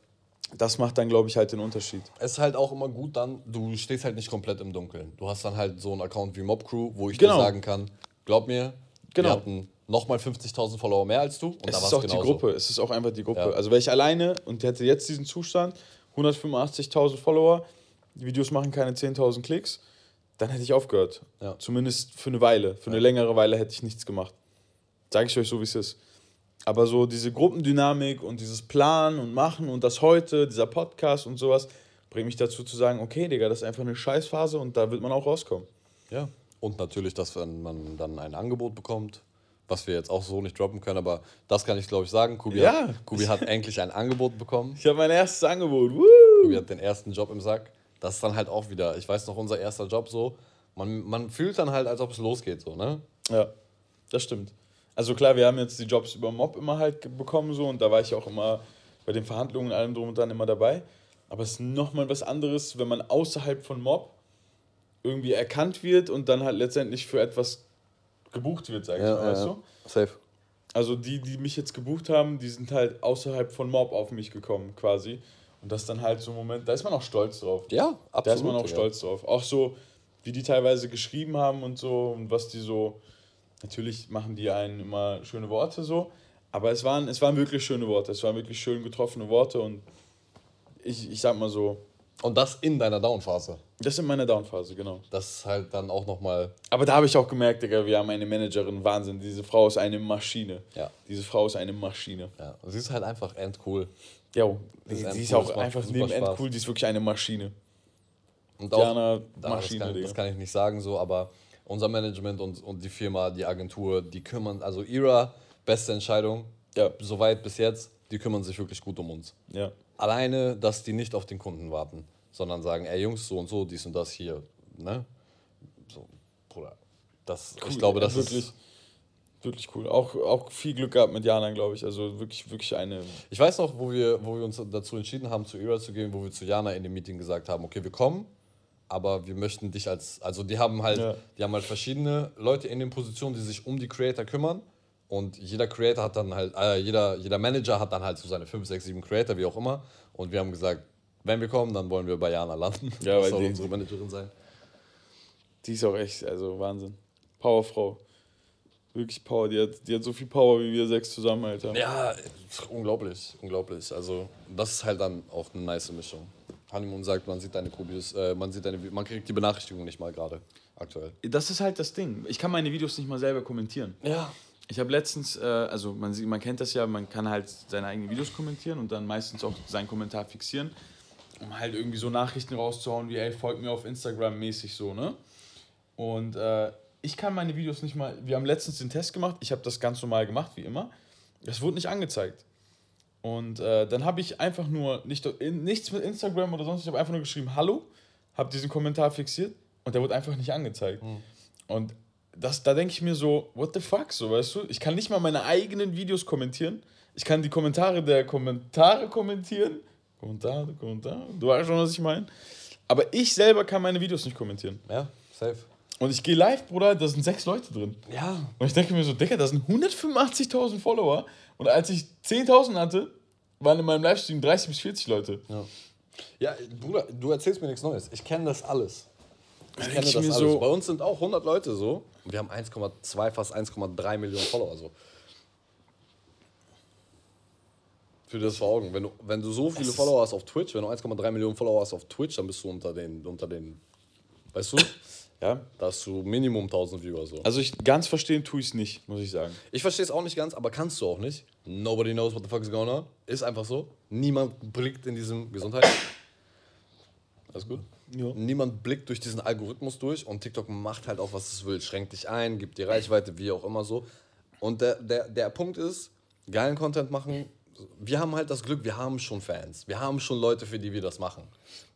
Das macht dann, glaube ich, halt den Unterschied. Es ist halt auch immer gut dann, du stehst halt nicht komplett im Dunkeln. Du hast dann halt so einen Account wie Mob Crew, wo ich Genau. dir sagen kann, glaub mir, Genau. wir hatten nochmal 50.000 Follower mehr als du. Und es da ist auch genauso. die Gruppe, es ist auch einfach die Gruppe. Ja. Also wäre ich alleine und hätte jetzt diesen Zustand, 185.000 Follower, die Videos machen keine 10.000 Klicks, dann hätte ich aufgehört. Ja. Zumindest für eine Weile. Für eine längere Weile hätte ich nichts gemacht. Sage ich euch so, wie es ist. Aber so diese Gruppendynamik und dieses Planen und Machen und das heute, dieser Podcast und sowas, bringt mich dazu zu sagen, okay, Digga, das ist einfach eine Scheißphase und da wird man auch rauskommen. Ja. Und natürlich, dass wenn man dann ein Angebot bekommt was wir jetzt auch so nicht droppen können, aber das kann ich glaube ich sagen. Kubi, Ja. hat, Kubi hat endlich ein Angebot bekommen. Ich habe mein erstes Angebot. Woo! Kubi hat den ersten Job im Sack. Das ist dann halt auch wieder, ich weiß noch, unser erster Job so, man, man fühlt dann halt, als ob es losgeht, so, ne? Ja, das stimmt. Also klar, wir haben jetzt die Jobs über Mob immer halt bekommen so und da war ich auch immer bei den Verhandlungen und allem drum und dran immer dabei. Aber es ist nochmal was anderes, wenn man außerhalb von Mob irgendwie erkannt wird und dann halt letztendlich für etwas gebucht wird, sag ich mal, weißt du? Safe. Also die, die mich jetzt gebucht haben, die sind halt außerhalb von Mob auf mich gekommen quasi. Und das ist dann halt so ein Moment, da ist man auch stolz drauf. Ja, absolut. Da ist man auch Digga. stolz drauf. Auch so, wie die teilweise geschrieben haben und so und was die so. Natürlich machen die einen immer schöne Worte so, aber es waren, es waren wirklich schöne Worte. Es waren wirklich schön getroffene Worte und ich, ich sag mal so, Und das in deiner Downphase. das in meiner Downphase, genau. Das ist halt dann auch nochmal. Aber da habe ich auch gemerkt, Digga, wir haben eine Managerin, Wahnsinn. Diese Frau ist eine Maschine. Ja. Diese Frau ist eine Maschine. Ja, sie ist halt einfach endcool. Jo, Das die, ist ist auch einfach neben End Spaß. cool, die ist wirklich eine Maschine. Und auch, Diana, da, das, Maschine, kann, das kann ich nicht sagen so, aber unser Management und, und die Firma, die Agentur, die kümmern, also Ira, beste Entscheidung, Ja. soweit bis jetzt, die kümmern sich wirklich gut um uns. Ja. Alleine, dass die nicht auf den Kunden warten, sondern sagen, ey Jungs, so und so, dies und das hier, ne? So, Bruder. Das, ich Cool, glaube, ja, das wirklich, ist. wirklich cool. Auch, auch viel Glück gehabt mit Jana, glaube ich. Also wirklich, wirklich eine. Ich weiß noch, wo wir, wo wir uns dazu entschieden haben, zu Ira zu gehen, wo wir zu Jana in dem Meeting gesagt haben, okay, wir kommen, aber wir möchten dich als, also die haben halt, Ja. die haben halt verschiedene Leute in den Positionen, die sich um die Creator kümmern. Und jeder Creator hat dann halt, äh, jeder, jeder Manager hat dann halt so seine 5, 6, 7 Creator, wie auch immer. Und wir haben gesagt, wenn wir kommen, dann wollen wir bei Jana landen. Ja, das soll denen- unsere Managerin sein. Die ist auch echt, also Wahnsinn. Powerfrau. Wirklich Power. Die hat, die hat so viel Power wie wir sechs zusammen, Alter. Ja, unglaublich, unglaublich. Also das ist halt dann auch eine nice Mischung. Honeymoon sagt, man sieht deine Kubis, äh, man sieht deine, man kriegt die Benachrichtigung nicht mal gerade aktuell. Das ist halt das Ding. Ich kann meine Videos nicht mal selber kommentieren. Ja. Ich habe letztens, äh, also man, sieht, man kennt das ja, man kann halt seine eigenen Videos kommentieren und dann meistens auch seinen Kommentar fixieren, um halt irgendwie so Nachrichten rauszuhauen wie, ey, folgt mir auf Instagram mäßig so, ne? Und äh, ich kann meine Videos nicht mal, wir haben letztens den Test gemacht, ich habe das ganz normal gemacht, wie immer. Das wurde nicht angezeigt. Und äh, dann habe ich einfach nur, nicht, in, nichts mit Instagram oder sonst, ich habe einfach nur geschrieben, hallo, habe diesen Kommentar fixiert und der wurde einfach nicht angezeigt. Und das, da denke ich mir so, what the fuck, so, weißt du? Ich kann nicht mal meine eigenen Videos kommentieren. Ich kann die Kommentare der Kommentare kommentieren. Kommentare, Kommentare, du weißt schon, was ich meine. Aber ich selber kann meine Videos nicht kommentieren. Ja, safe. Und ich gehe live, Bruder, da sind sechs Leute drin. Ja. Und ich denke mir so, Digga, da sind 185.000 Follower. Und als ich 10.000 hatte, waren in meinem Livestream 30 bis 40 Leute. Ja. Ja, Bruder, du erzählst mir nichts Neues. Ich kenne das alles. Ich denk kenne ich das alles. so- Bei uns sind auch 100 Leute so. Und wir haben 1,2, fast 1,3 Millionen Follower. So. Für das vor Augen. Wenn du, wenn du so viele Follower hast auf Twitch, wenn du 1,3 Millionen Follower hast auf Twitch, dann bist du unter den, unter den weißt du, Ja. da hast du Minimum 1000 Viewer so. Also ich ganz verstehen tue ich es nicht, muss ich sagen. Ich verstehe es auch nicht ganz, aber kannst du auch nicht. Nobody knows what the fuck is going on. Ist einfach so. Niemand blickt in diesem Gesundheit. Alles gut? Ja. Niemand blickt durch diesen Algorithmus durch und TikTok macht halt auch, was es will. Schränkt dich ein, gibt dir Reichweite, wie auch immer so. Und der, der, der Punkt ist, geilen Content machen. Wir haben halt das Glück, wir haben schon Fans. Wir haben schon Leute, für die wir das machen.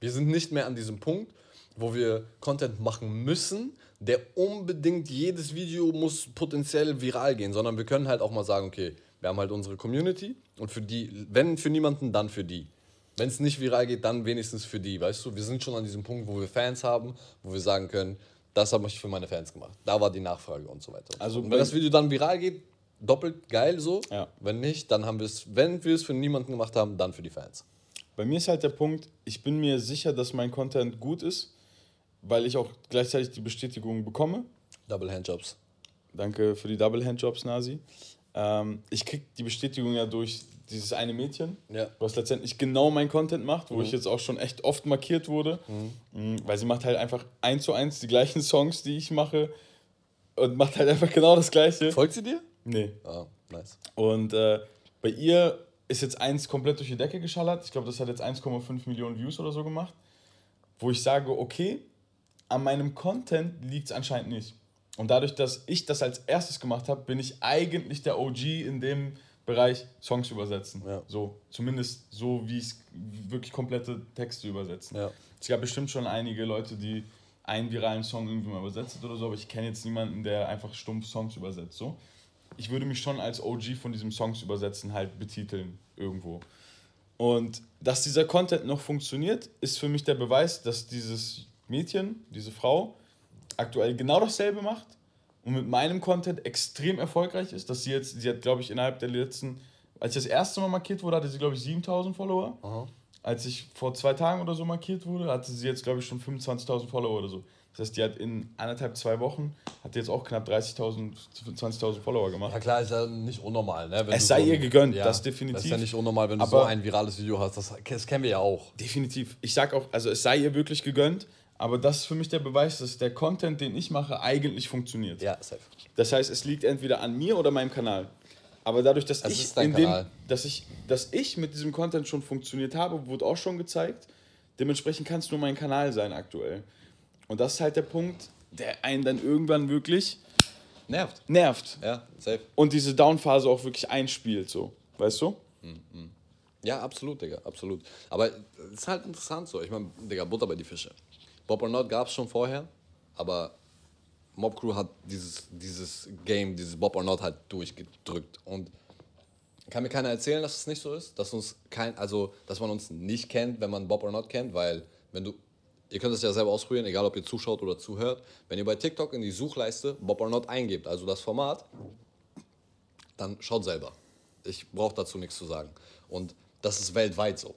Wir sind nicht mehr an diesem Punkt, wo wir Content machen müssen, der unbedingt jedes Video muss potenziell viral gehen, sondern wir können halt auch mal sagen, okay, wir haben halt unsere Community und für die, wenn für niemanden, dann für die. Wenn es nicht viral geht, dann wenigstens für die, weißt du? Wir sind schon an diesem Punkt, wo wir Fans haben, wo wir sagen können, das habe ich für meine Fans gemacht. Da war die Nachfrage und so weiter. Also und wenn das Video dann viral geht, doppelt geil so. Ja. Wenn nicht, dann haben wir es, wenn wir es für niemanden gemacht haben, dann für die Fans. Bei mir ist halt der Punkt, ich bin mir sicher, dass mein Content gut ist, weil ich auch gleichzeitig die Bestätigung bekomme. Double Handjobs. Danke für die Double Handjobs, Nasi. Ähm, ich krieg die Bestätigung ja durch dieses eine Mädchen, Ja. was letztendlich genau mein Content macht, wo ich jetzt auch schon echt oft markiert wurde, Mhm, weil sie macht halt einfach eins zu eins die gleichen Songs, die ich mache und macht halt einfach genau das Gleiche. Folgt sie dir? Nee. Ah, nice. Und äh, bei ihr ist jetzt eins komplett durch die Decke geschallert. Ich glaube, das hat jetzt 1,5 Millionen Views oder so gemacht. Wo ich sage, okay, an meinem Content liegt es anscheinend nicht. Und dadurch, dass ich das als erstes gemacht habe, bin ich eigentlich der OG in dem Bereich Songs übersetzen. Ja. So, zumindest so, wie es wirklich komplette Texte übersetzen. Ja. Es gab bestimmt schon einige Leute, die einen viralen Song irgendwie mal übersetzt oder so, aber ich kenne jetzt niemanden, der einfach stumpf Songs übersetzt. So. Ich würde mich schon als OG von diesem Songs übersetzen halt betiteln irgendwo. Und dass dieser Content noch funktioniert, ist für mich der Beweis, dass dieses Mädchen, diese Frau, aktuell genau dasselbe macht und mit meinem Content extrem erfolgreich ist. Dass sie jetzt, sie hat, glaube ich, innerhalb der letzten, als ich das erste Mal markiert wurde, hatte sie, glaube ich, 7000 Follower. Als ich vor zwei Tagen oder so markiert wurde, hatte sie jetzt, glaube ich, schon 25.000 Follower oder so. Das heißt, die hat in anderthalb, zwei Wochen, hat jetzt auch knapp 30.000, 20.000 Follower gemacht. Ja klar, ist ja nicht unnormal, ne? Wenn Es sei so ihr gegönnt, ja, das definitiv. Das ist ja nicht unnormal, wenn du so ein virales Video hast. Das, das kennen wir ja auch. Definitiv. Ich sag auch, also es sei ihr wirklich gegönnt, aber das ist für mich der Beweis, dass der Content, den ich mache, eigentlich funktioniert. Ja, safe. Das heißt, es liegt entweder an mir oder meinem Kanal. Aber dadurch, dass Es ich in dem, dass ich, dass ich mit diesem Content schon funktioniert habe, wurde auch schon gezeigt. Dementsprechend kann es nur mein Kanal sein aktuell. Und das ist halt der Punkt, der einen dann irgendwann wirklich Nervt. nervt Ja, safe. und diese Downphase auch wirklich einspielt, so, weißt du? Ja, absolut, Digga, absolut. Aber es ist halt interessant so. Ich meine, Digga, Butter bei die Fische. Bob or Not gab es schon vorher, aber Mob Crew hat dieses, dieses Game, dieses Bob or Not halt durchgedrückt. Und kann mir keiner erzählen, dass es nicht so ist, dass uns kein, also dass man uns nicht kennt, wenn man Bob or Not kennt, weil wenn du, ihr könnt es ja selber ausprobieren, egal ob ihr zuschaut oder zuhört, wenn ihr bei TikTok in die Suchleiste Bob or Not eingebt, also das Format, dann schaut selber. Ich brauche dazu nichts zu sagen. Und das ist weltweit so.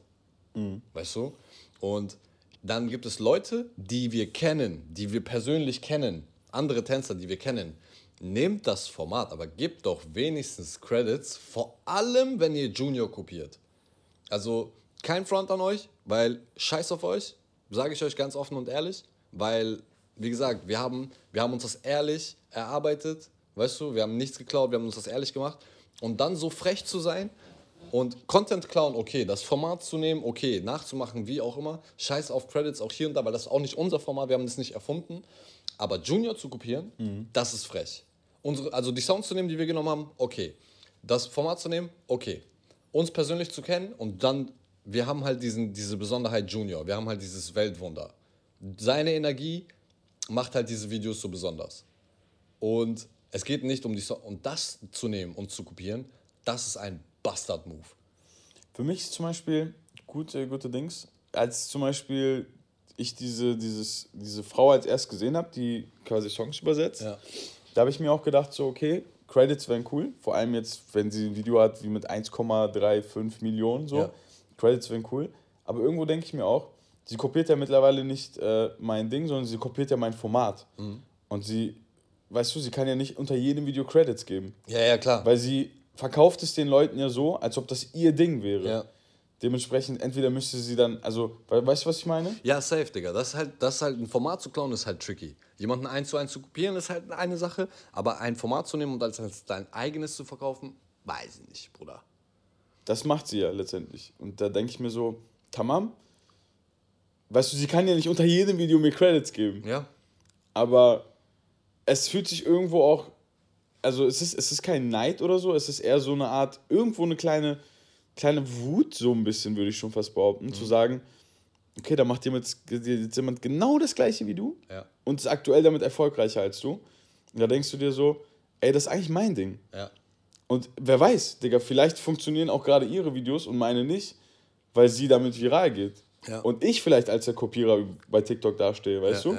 Weißt du? Und dann gibt es Leute, die wir kennen, die wir persönlich kennen, andere Tänzer, die wir kennen. Nehmt das Format, aber gebt doch wenigstens Credits, vor allem wenn ihr Junior kopiert. Also kein Front an euch, weil scheiß auf euch, sage ich euch ganz offen und ehrlich, weil, wie gesagt, wir haben, wir haben uns das ehrlich erarbeitet, weißt du, wir haben nichts geklaut, wir haben uns das ehrlich gemacht. Und dann so frech zu sein und Content klauen, okay, das Format zu nehmen, okay, nachzumachen, wie auch immer, scheiß auf Credits auch hier und da, weil das ist auch nicht unser Format, wir haben das nicht erfunden. Aber Junior zu kopieren, das ist frech. Unsere, also die Sounds zu nehmen, die wir genommen haben, okay. Das Format zu nehmen, okay. Uns persönlich zu kennen und dann, wir haben halt diesen, diese Besonderheit Junior, wir haben halt dieses Weltwunder. Seine Energie macht halt diese Videos so besonders. Und es geht nicht um die so und das zu nehmen und zu kopieren, das ist ein Bastard-Move. Für mich ist zum Beispiel gute, gute Dings, als zum Beispiel ich diese, dieses, diese Frau als erst gesehen habe, die quasi Songs übersetzt, Ja. da habe ich mir auch gedacht, so, okay, Credits wären cool. Vor allem jetzt, wenn sie ein Video hat wie mit 1,35 Millionen, so. Ja. Credits wären cool. Aber irgendwo denke ich mir auch, sie kopiert ja mittlerweile nicht äh, mein Ding, sondern sie kopiert ja mein Format. Mhm. Und sie, weißt du, sie kann ja nicht unter jedem Video Credits geben. Ja, ja, klar. Weil sie verkauft es den Leuten ja so, als ob das ihr Ding wäre. Ja. Dementsprechend, entweder müsste sie dann, also, we- weißt du, was ich meine? Ja, safe, Digga. Das ist, halt, das ist halt ein Format zu klauen, ist halt tricky. Jemanden eins zu eins zu kopieren, ist halt eine Sache. Aber ein Format zu nehmen und als, als dein eigenes zu verkaufen, weiß ich nicht, Bruder. Das macht sie ja letztendlich. Und da denke ich mir so, Tamam, weißt du, sie kann ja nicht unter jedem Video mir Credits geben. Ja? Aber es fühlt sich irgendwo auch, also es ist, es ist kein Neid oder so, es ist eher so eine Art, irgendwo eine kleine, kleine Wut, so ein bisschen, würde ich schon fast behaupten, zu sagen, okay, da macht jemand, jetzt jemand genau das gleiche wie du Ja. und ist aktuell damit erfolgreicher als du. Und da denkst du dir so, ey, das ist eigentlich mein Ding. Ja. Und wer weiß, Digga, vielleicht funktionieren auch gerade ihre Videos und meine nicht, weil sie damit viral geht. Ja. Und ich vielleicht als der Kopierer bei TikTok dastehe, weißt du?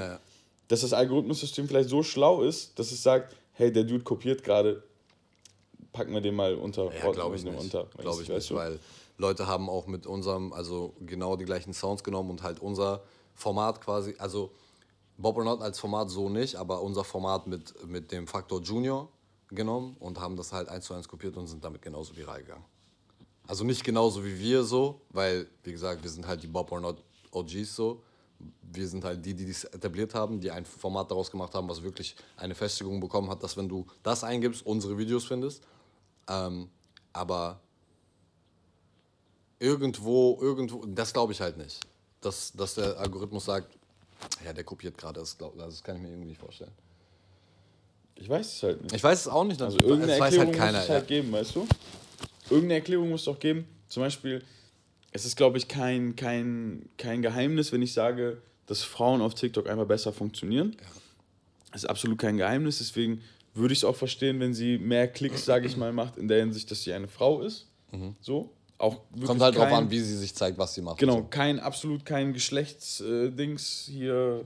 Dass das Algorithmussystem vielleicht so schlau ist, dass es sagt, hey, der Dude kopiert gerade, packen wir den mal unter. Ja, glaube ich nicht. Unter, Glaube ich nicht, du? weil Leute haben auch mit unserem, also genau die gleichen Sounds genommen und halt unser Format quasi, also Bob or Not als Format so nicht, aber unser Format mit, mit dem Faktor Junior genommen und haben das halt eins zu eins kopiert und sind damit genauso viral gegangen. Also nicht genauso wie wir so, weil, wie gesagt, wir sind halt die Bob or Not OGs so. Wir sind halt die, die dies etabliert haben, die ein Format daraus gemacht haben, was wirklich eine Festigung bekommen hat, dass wenn du das eingibst, unsere Videos findest. Ähm, aber irgendwo, irgendwo, das glaube ich halt nicht. Dass, dass der Algorithmus sagt, ja, der kopiert gerade, das, glaub, das kann ich mir irgendwie nicht vorstellen. Ich weiß es halt nicht. Ich weiß es auch nicht. Also irgendeine weiß Erklärung halt keiner. muss es halt geben, weißt du? Irgendeine Erklärung muss es doch geben. Zum Beispiel, es ist, glaube ich, kein, kein, kein Geheimnis, wenn ich sage, dass Frauen auf TikTok einfach besser funktionieren. Das ist absolut kein Geheimnis, deswegen würde ich es auch verstehen, wenn sie mehr Klicks, sage ich mal, macht, in der Hinsicht, dass sie eine Frau ist. So. Auch Mhm. Kommt halt drauf kein- an, wie sie sich zeigt, was sie macht. Genau, So. kein, absolut kein Geschlechtsdings hier,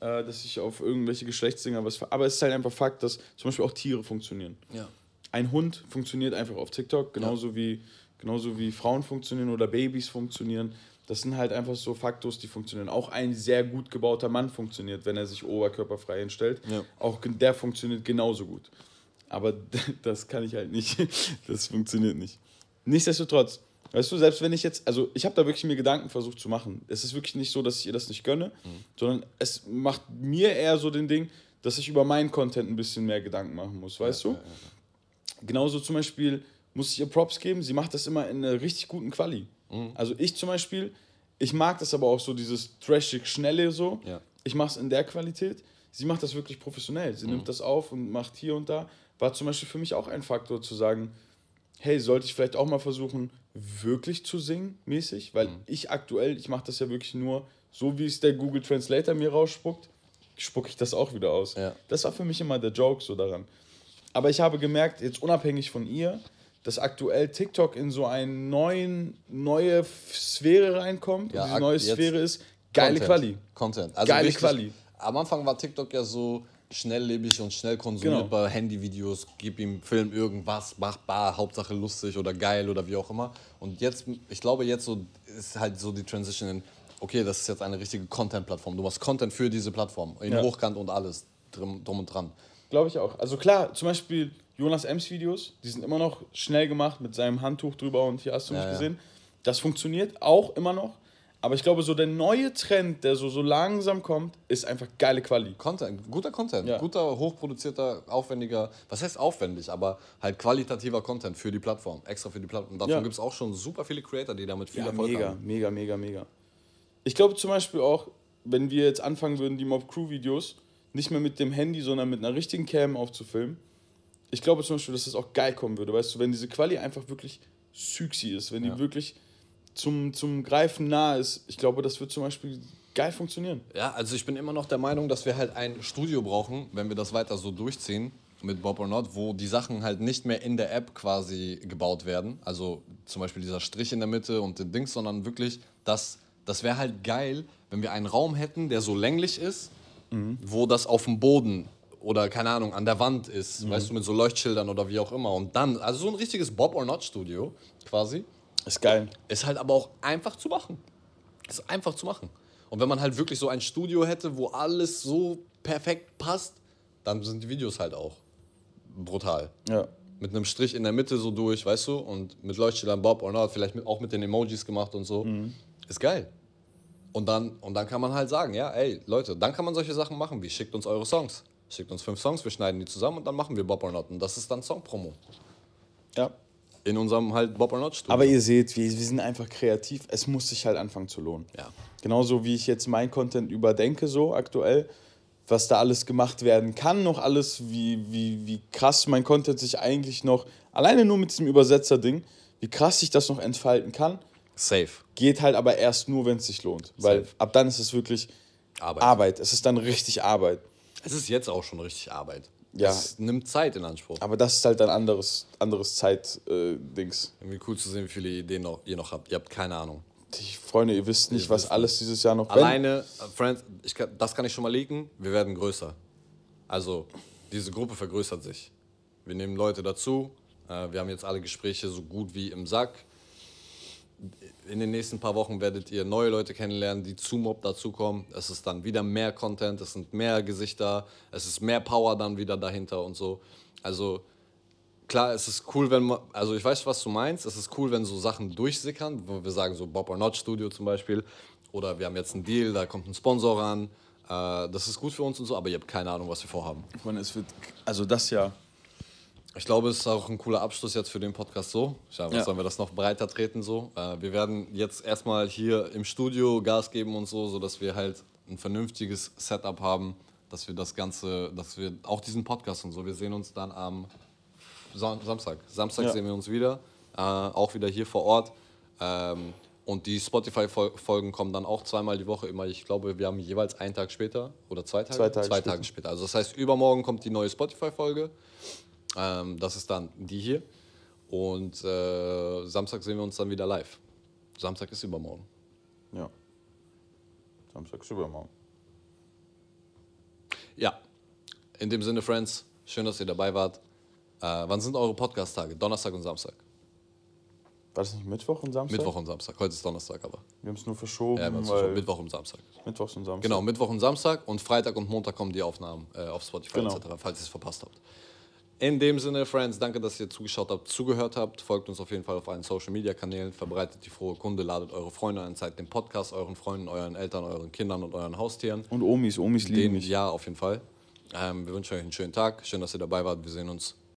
äh, dass ich auf irgendwelche Geschlechtsdinger was. Aber es ist halt einfach Fakt, dass zum Beispiel auch Tiere funktionieren. Ja. Ein Hund funktioniert einfach auf TikTok, genauso, wie, genauso wie Frauen funktionieren oder Babys funktionieren. Das sind halt einfach so Faktos, die funktionieren. Auch ein sehr gut gebauter Mann funktioniert, wenn er sich oberkörperfrei hinstellt. Ja. Auch der funktioniert genauso gut. Aber <laughs> das kann ich halt nicht. <laughs> Das funktioniert nicht. Nichtsdestotrotz, weißt du, selbst wenn ich jetzt, also ich habe da wirklich mir Gedanken versucht zu machen. Es ist wirklich nicht so, dass ich ihr das nicht gönne, sondern es macht mir eher so den Ding, dass ich über meinen Content ein bisschen mehr Gedanken machen muss, weißt du? Genauso zum Beispiel muss ich ihr Props geben, sie macht das immer in einer richtig guten Quali. Also ich zum Beispiel, ich mag das aber auch so, dieses trashig schnelle so. Ja. Ich mache es in der Qualität. Sie macht das wirklich professionell. Sie nimmt das auf und macht hier und da. War zum Beispiel für mich auch ein Faktor zu sagen, hey, sollte ich vielleicht auch mal versuchen, wirklich zu singen, mäßig? Weil ich aktuell, ich mache das ja wirklich nur, so wie es der Google Translator mir rausspuckt, spucke ich das auch wieder aus. Ja. Das war für mich immer der Joke so daran. Aber ich habe gemerkt, jetzt unabhängig von ihr, dass aktuell TikTok in so eine neuen, neue Sphäre reinkommt. Ja, und diese neue Sphäre ist geile Content. Quali. Content. Also Geile wichtig, Quali. Am Anfang war TikTok ja so schnelllebig und schnell konsumierbar. Genau. Handyvideos, gib ihm, film irgendwas, mach bar, Hauptsache lustig oder geil oder wie auch immer. Und jetzt, ich glaube, jetzt so ist halt so die Transition in, okay, das ist jetzt eine richtige Content-Plattform. Du machst Content für diese Plattform, in Ja. Hochkant und alles drum, drum und dran. Glaube ich auch. Also klar, zum Beispiel Jonas Ems Videos, die sind immer noch schnell gemacht mit seinem Handtuch drüber und hier hast du Ja, mich ja. gesehen. Das funktioniert auch immer noch. Aber ich glaube, so der neue Trend, der so, so langsam kommt, ist einfach geile Quali. Content, guter Content, Ja. guter, hochproduzierter, aufwendiger, was heißt aufwendig, aber halt qualitativer Content für die Plattform, extra für die Plattform. Davon Ja. gibt es auch schon super viele Creator, die damit viel Ja, Erfolg mega, haben. mega, mega, mega. Ich glaube zum Beispiel auch, wenn wir jetzt anfangen würden, die Mob Crew Videos nicht mehr mit dem Handy, sondern mit einer richtigen Cam aufzufilmen, ich glaube zum Beispiel, dass das auch geil kommen würde, weißt du, wenn diese Quali einfach wirklich sexy ist, wenn die Ja. wirklich zum, zum Greifen nah ist, ich glaube, das wird zum Beispiel geil funktionieren. Ja, also ich bin immer noch der Meinung, dass wir halt ein Studio brauchen, wenn wir das weiter so durchziehen mit Bob or Not, wo die Sachen halt nicht mehr in der App quasi gebaut werden. Also zum Beispiel dieser Strich in der Mitte und den Dings, sondern wirklich, das, das wäre halt geil, wenn wir einen Raum hätten, der so länglich ist, wo das auf dem Boden oder keine Ahnung, an der Wand ist, weißt du, mit so Leuchtschildern oder wie auch immer. Und dann, also so ein richtiges Bob or Not Studio quasi. Ist geil. Ist halt aber auch einfach zu machen. Ist einfach zu machen. Und wenn man halt wirklich so ein Studio hätte, wo alles so perfekt passt, dann sind die Videos halt auch brutal. Ja. Mit einem Strich in der Mitte so durch, weißt du? Und mit Leuchtschildern Bob or not, vielleicht mit, auch mit den Emojis gemacht und so. Ist geil. Und dann, und dann kann man halt sagen, ja, ey, Leute, dann kann man solche Sachen machen, wie schickt uns eure Songs. Schickt uns fünf Songs, wir schneiden die zusammen und dann machen wir Bob or not. Und das ist dann Song-Promo. ja. In unserem halt Bob or not Studio. Aber ihr seht, wir, wir sind einfach kreativ. Es muss sich halt anfangen zu lohnen. Ja. Genauso wie ich jetzt mein Content überdenke, so aktuell, was da alles gemacht werden kann, noch alles, wie, wie, wie krass mein Content sich eigentlich noch, alleine nur mit diesem Übersetzer-Ding, wie krass sich das noch entfalten kann, Safe. geht halt aber erst nur, wenn es sich lohnt. Weil Safe. ab dann ist es wirklich Arbeit. Arbeit. Es ist dann richtig Arbeit. Es ist jetzt auch schon richtig Arbeit. Ja. Es nimmt Zeit in Anspruch. Aber das ist halt ein anderes, anderes Zeit-Dings. Irgendwie cool zu sehen, wie viele Ideen noch, ihr noch habt. Ihr habt keine Ahnung. Ich, Freunde, ihr wisst nicht, Ihr was wisst alles dieses Jahr noch Alleine, äh, Friends, ich kann, das kann ich schon mal leaken, wir werden größer. Also, diese Gruppe vergrößert sich. Wir nehmen Leute dazu. Äh, wir haben jetzt alle Gespräche so gut wie im Sack. In den nächsten paar Wochen werdet ihr neue Leute kennenlernen, die zu Mob dazukommen. Es ist dann wieder mehr Content, es sind mehr Gesichter, es ist mehr Power dann wieder dahinter und so. Also klar, es ist cool, wenn man, also ich weiß, was du meinst, es ist cool, wenn so Sachen durchsickern, wo wir sagen, so Bob or Not Studio zum Beispiel, oder wir haben jetzt einen Deal, da kommt ein Sponsor ran, äh, das ist gut für uns und so, aber ihr habt keine Ahnung, was wir vorhaben. Freunde, es wird, also das Jahr, Ich glaube, es ist auch ein cooler Abschluss jetzt für den Podcast so. Ja, was sollen wir das noch breiter treten so? Äh, wir werden jetzt erstmal hier im Studio Gas geben und so, sodass wir halt ein vernünftiges Setup haben, dass wir das Ganze, dass wir auch diesen Podcast und so, wir sehen uns dann am Sam Samstag. Samstag Ja. sehen wir uns wieder, äh, auch wieder hier vor Ort. Ähm, und die Spotify-Folgen kommen dann auch zweimal die Woche immer. Ich glaube, wir haben jeweils einen Tag später oder zwei Tage? Zwei Tage zwei später. Tage später. Also das heißt, übermorgen kommt die neue Spotify-Folge. Ähm, das ist dann die hier. Und äh, Samstag sehen wir uns dann wieder live. Samstag ist übermorgen. Ja. Samstag ist übermorgen. Ja, in dem Sinne, Friends, schön, dass ihr dabei wart. Äh, wann sind eure Podcast-Tage? Donnerstag und Samstag. War das nicht Mittwoch und Samstag? Mittwoch und Samstag. Heute ist Donnerstag, aber. Wir haben es nur verschoben, Ja, wir schon Mittwoch und Samstag. Mittwochs und Samstag. Genau, Mittwoch und Samstag und Freitag und Montag kommen die Aufnahmen äh, auf Spotify Genau. etc., falls ihr es verpasst habt. In dem Sinne, Friends, danke, dass ihr zugeschaut habt, zugehört habt. Folgt uns auf jeden Fall auf allen Social Media Kanälen, verbreitet die frohe Kunde, ladet eure Freunde ein, zeigt den Podcast euren Freunden, euren Eltern, euren Kindern und euren Haustieren. Und Omis, Omis lieben Den, mich. ja, auf jeden Fall. Ähm, wir wünschen euch einen schönen Tag. Schön, dass ihr dabei wart. Wir sehen uns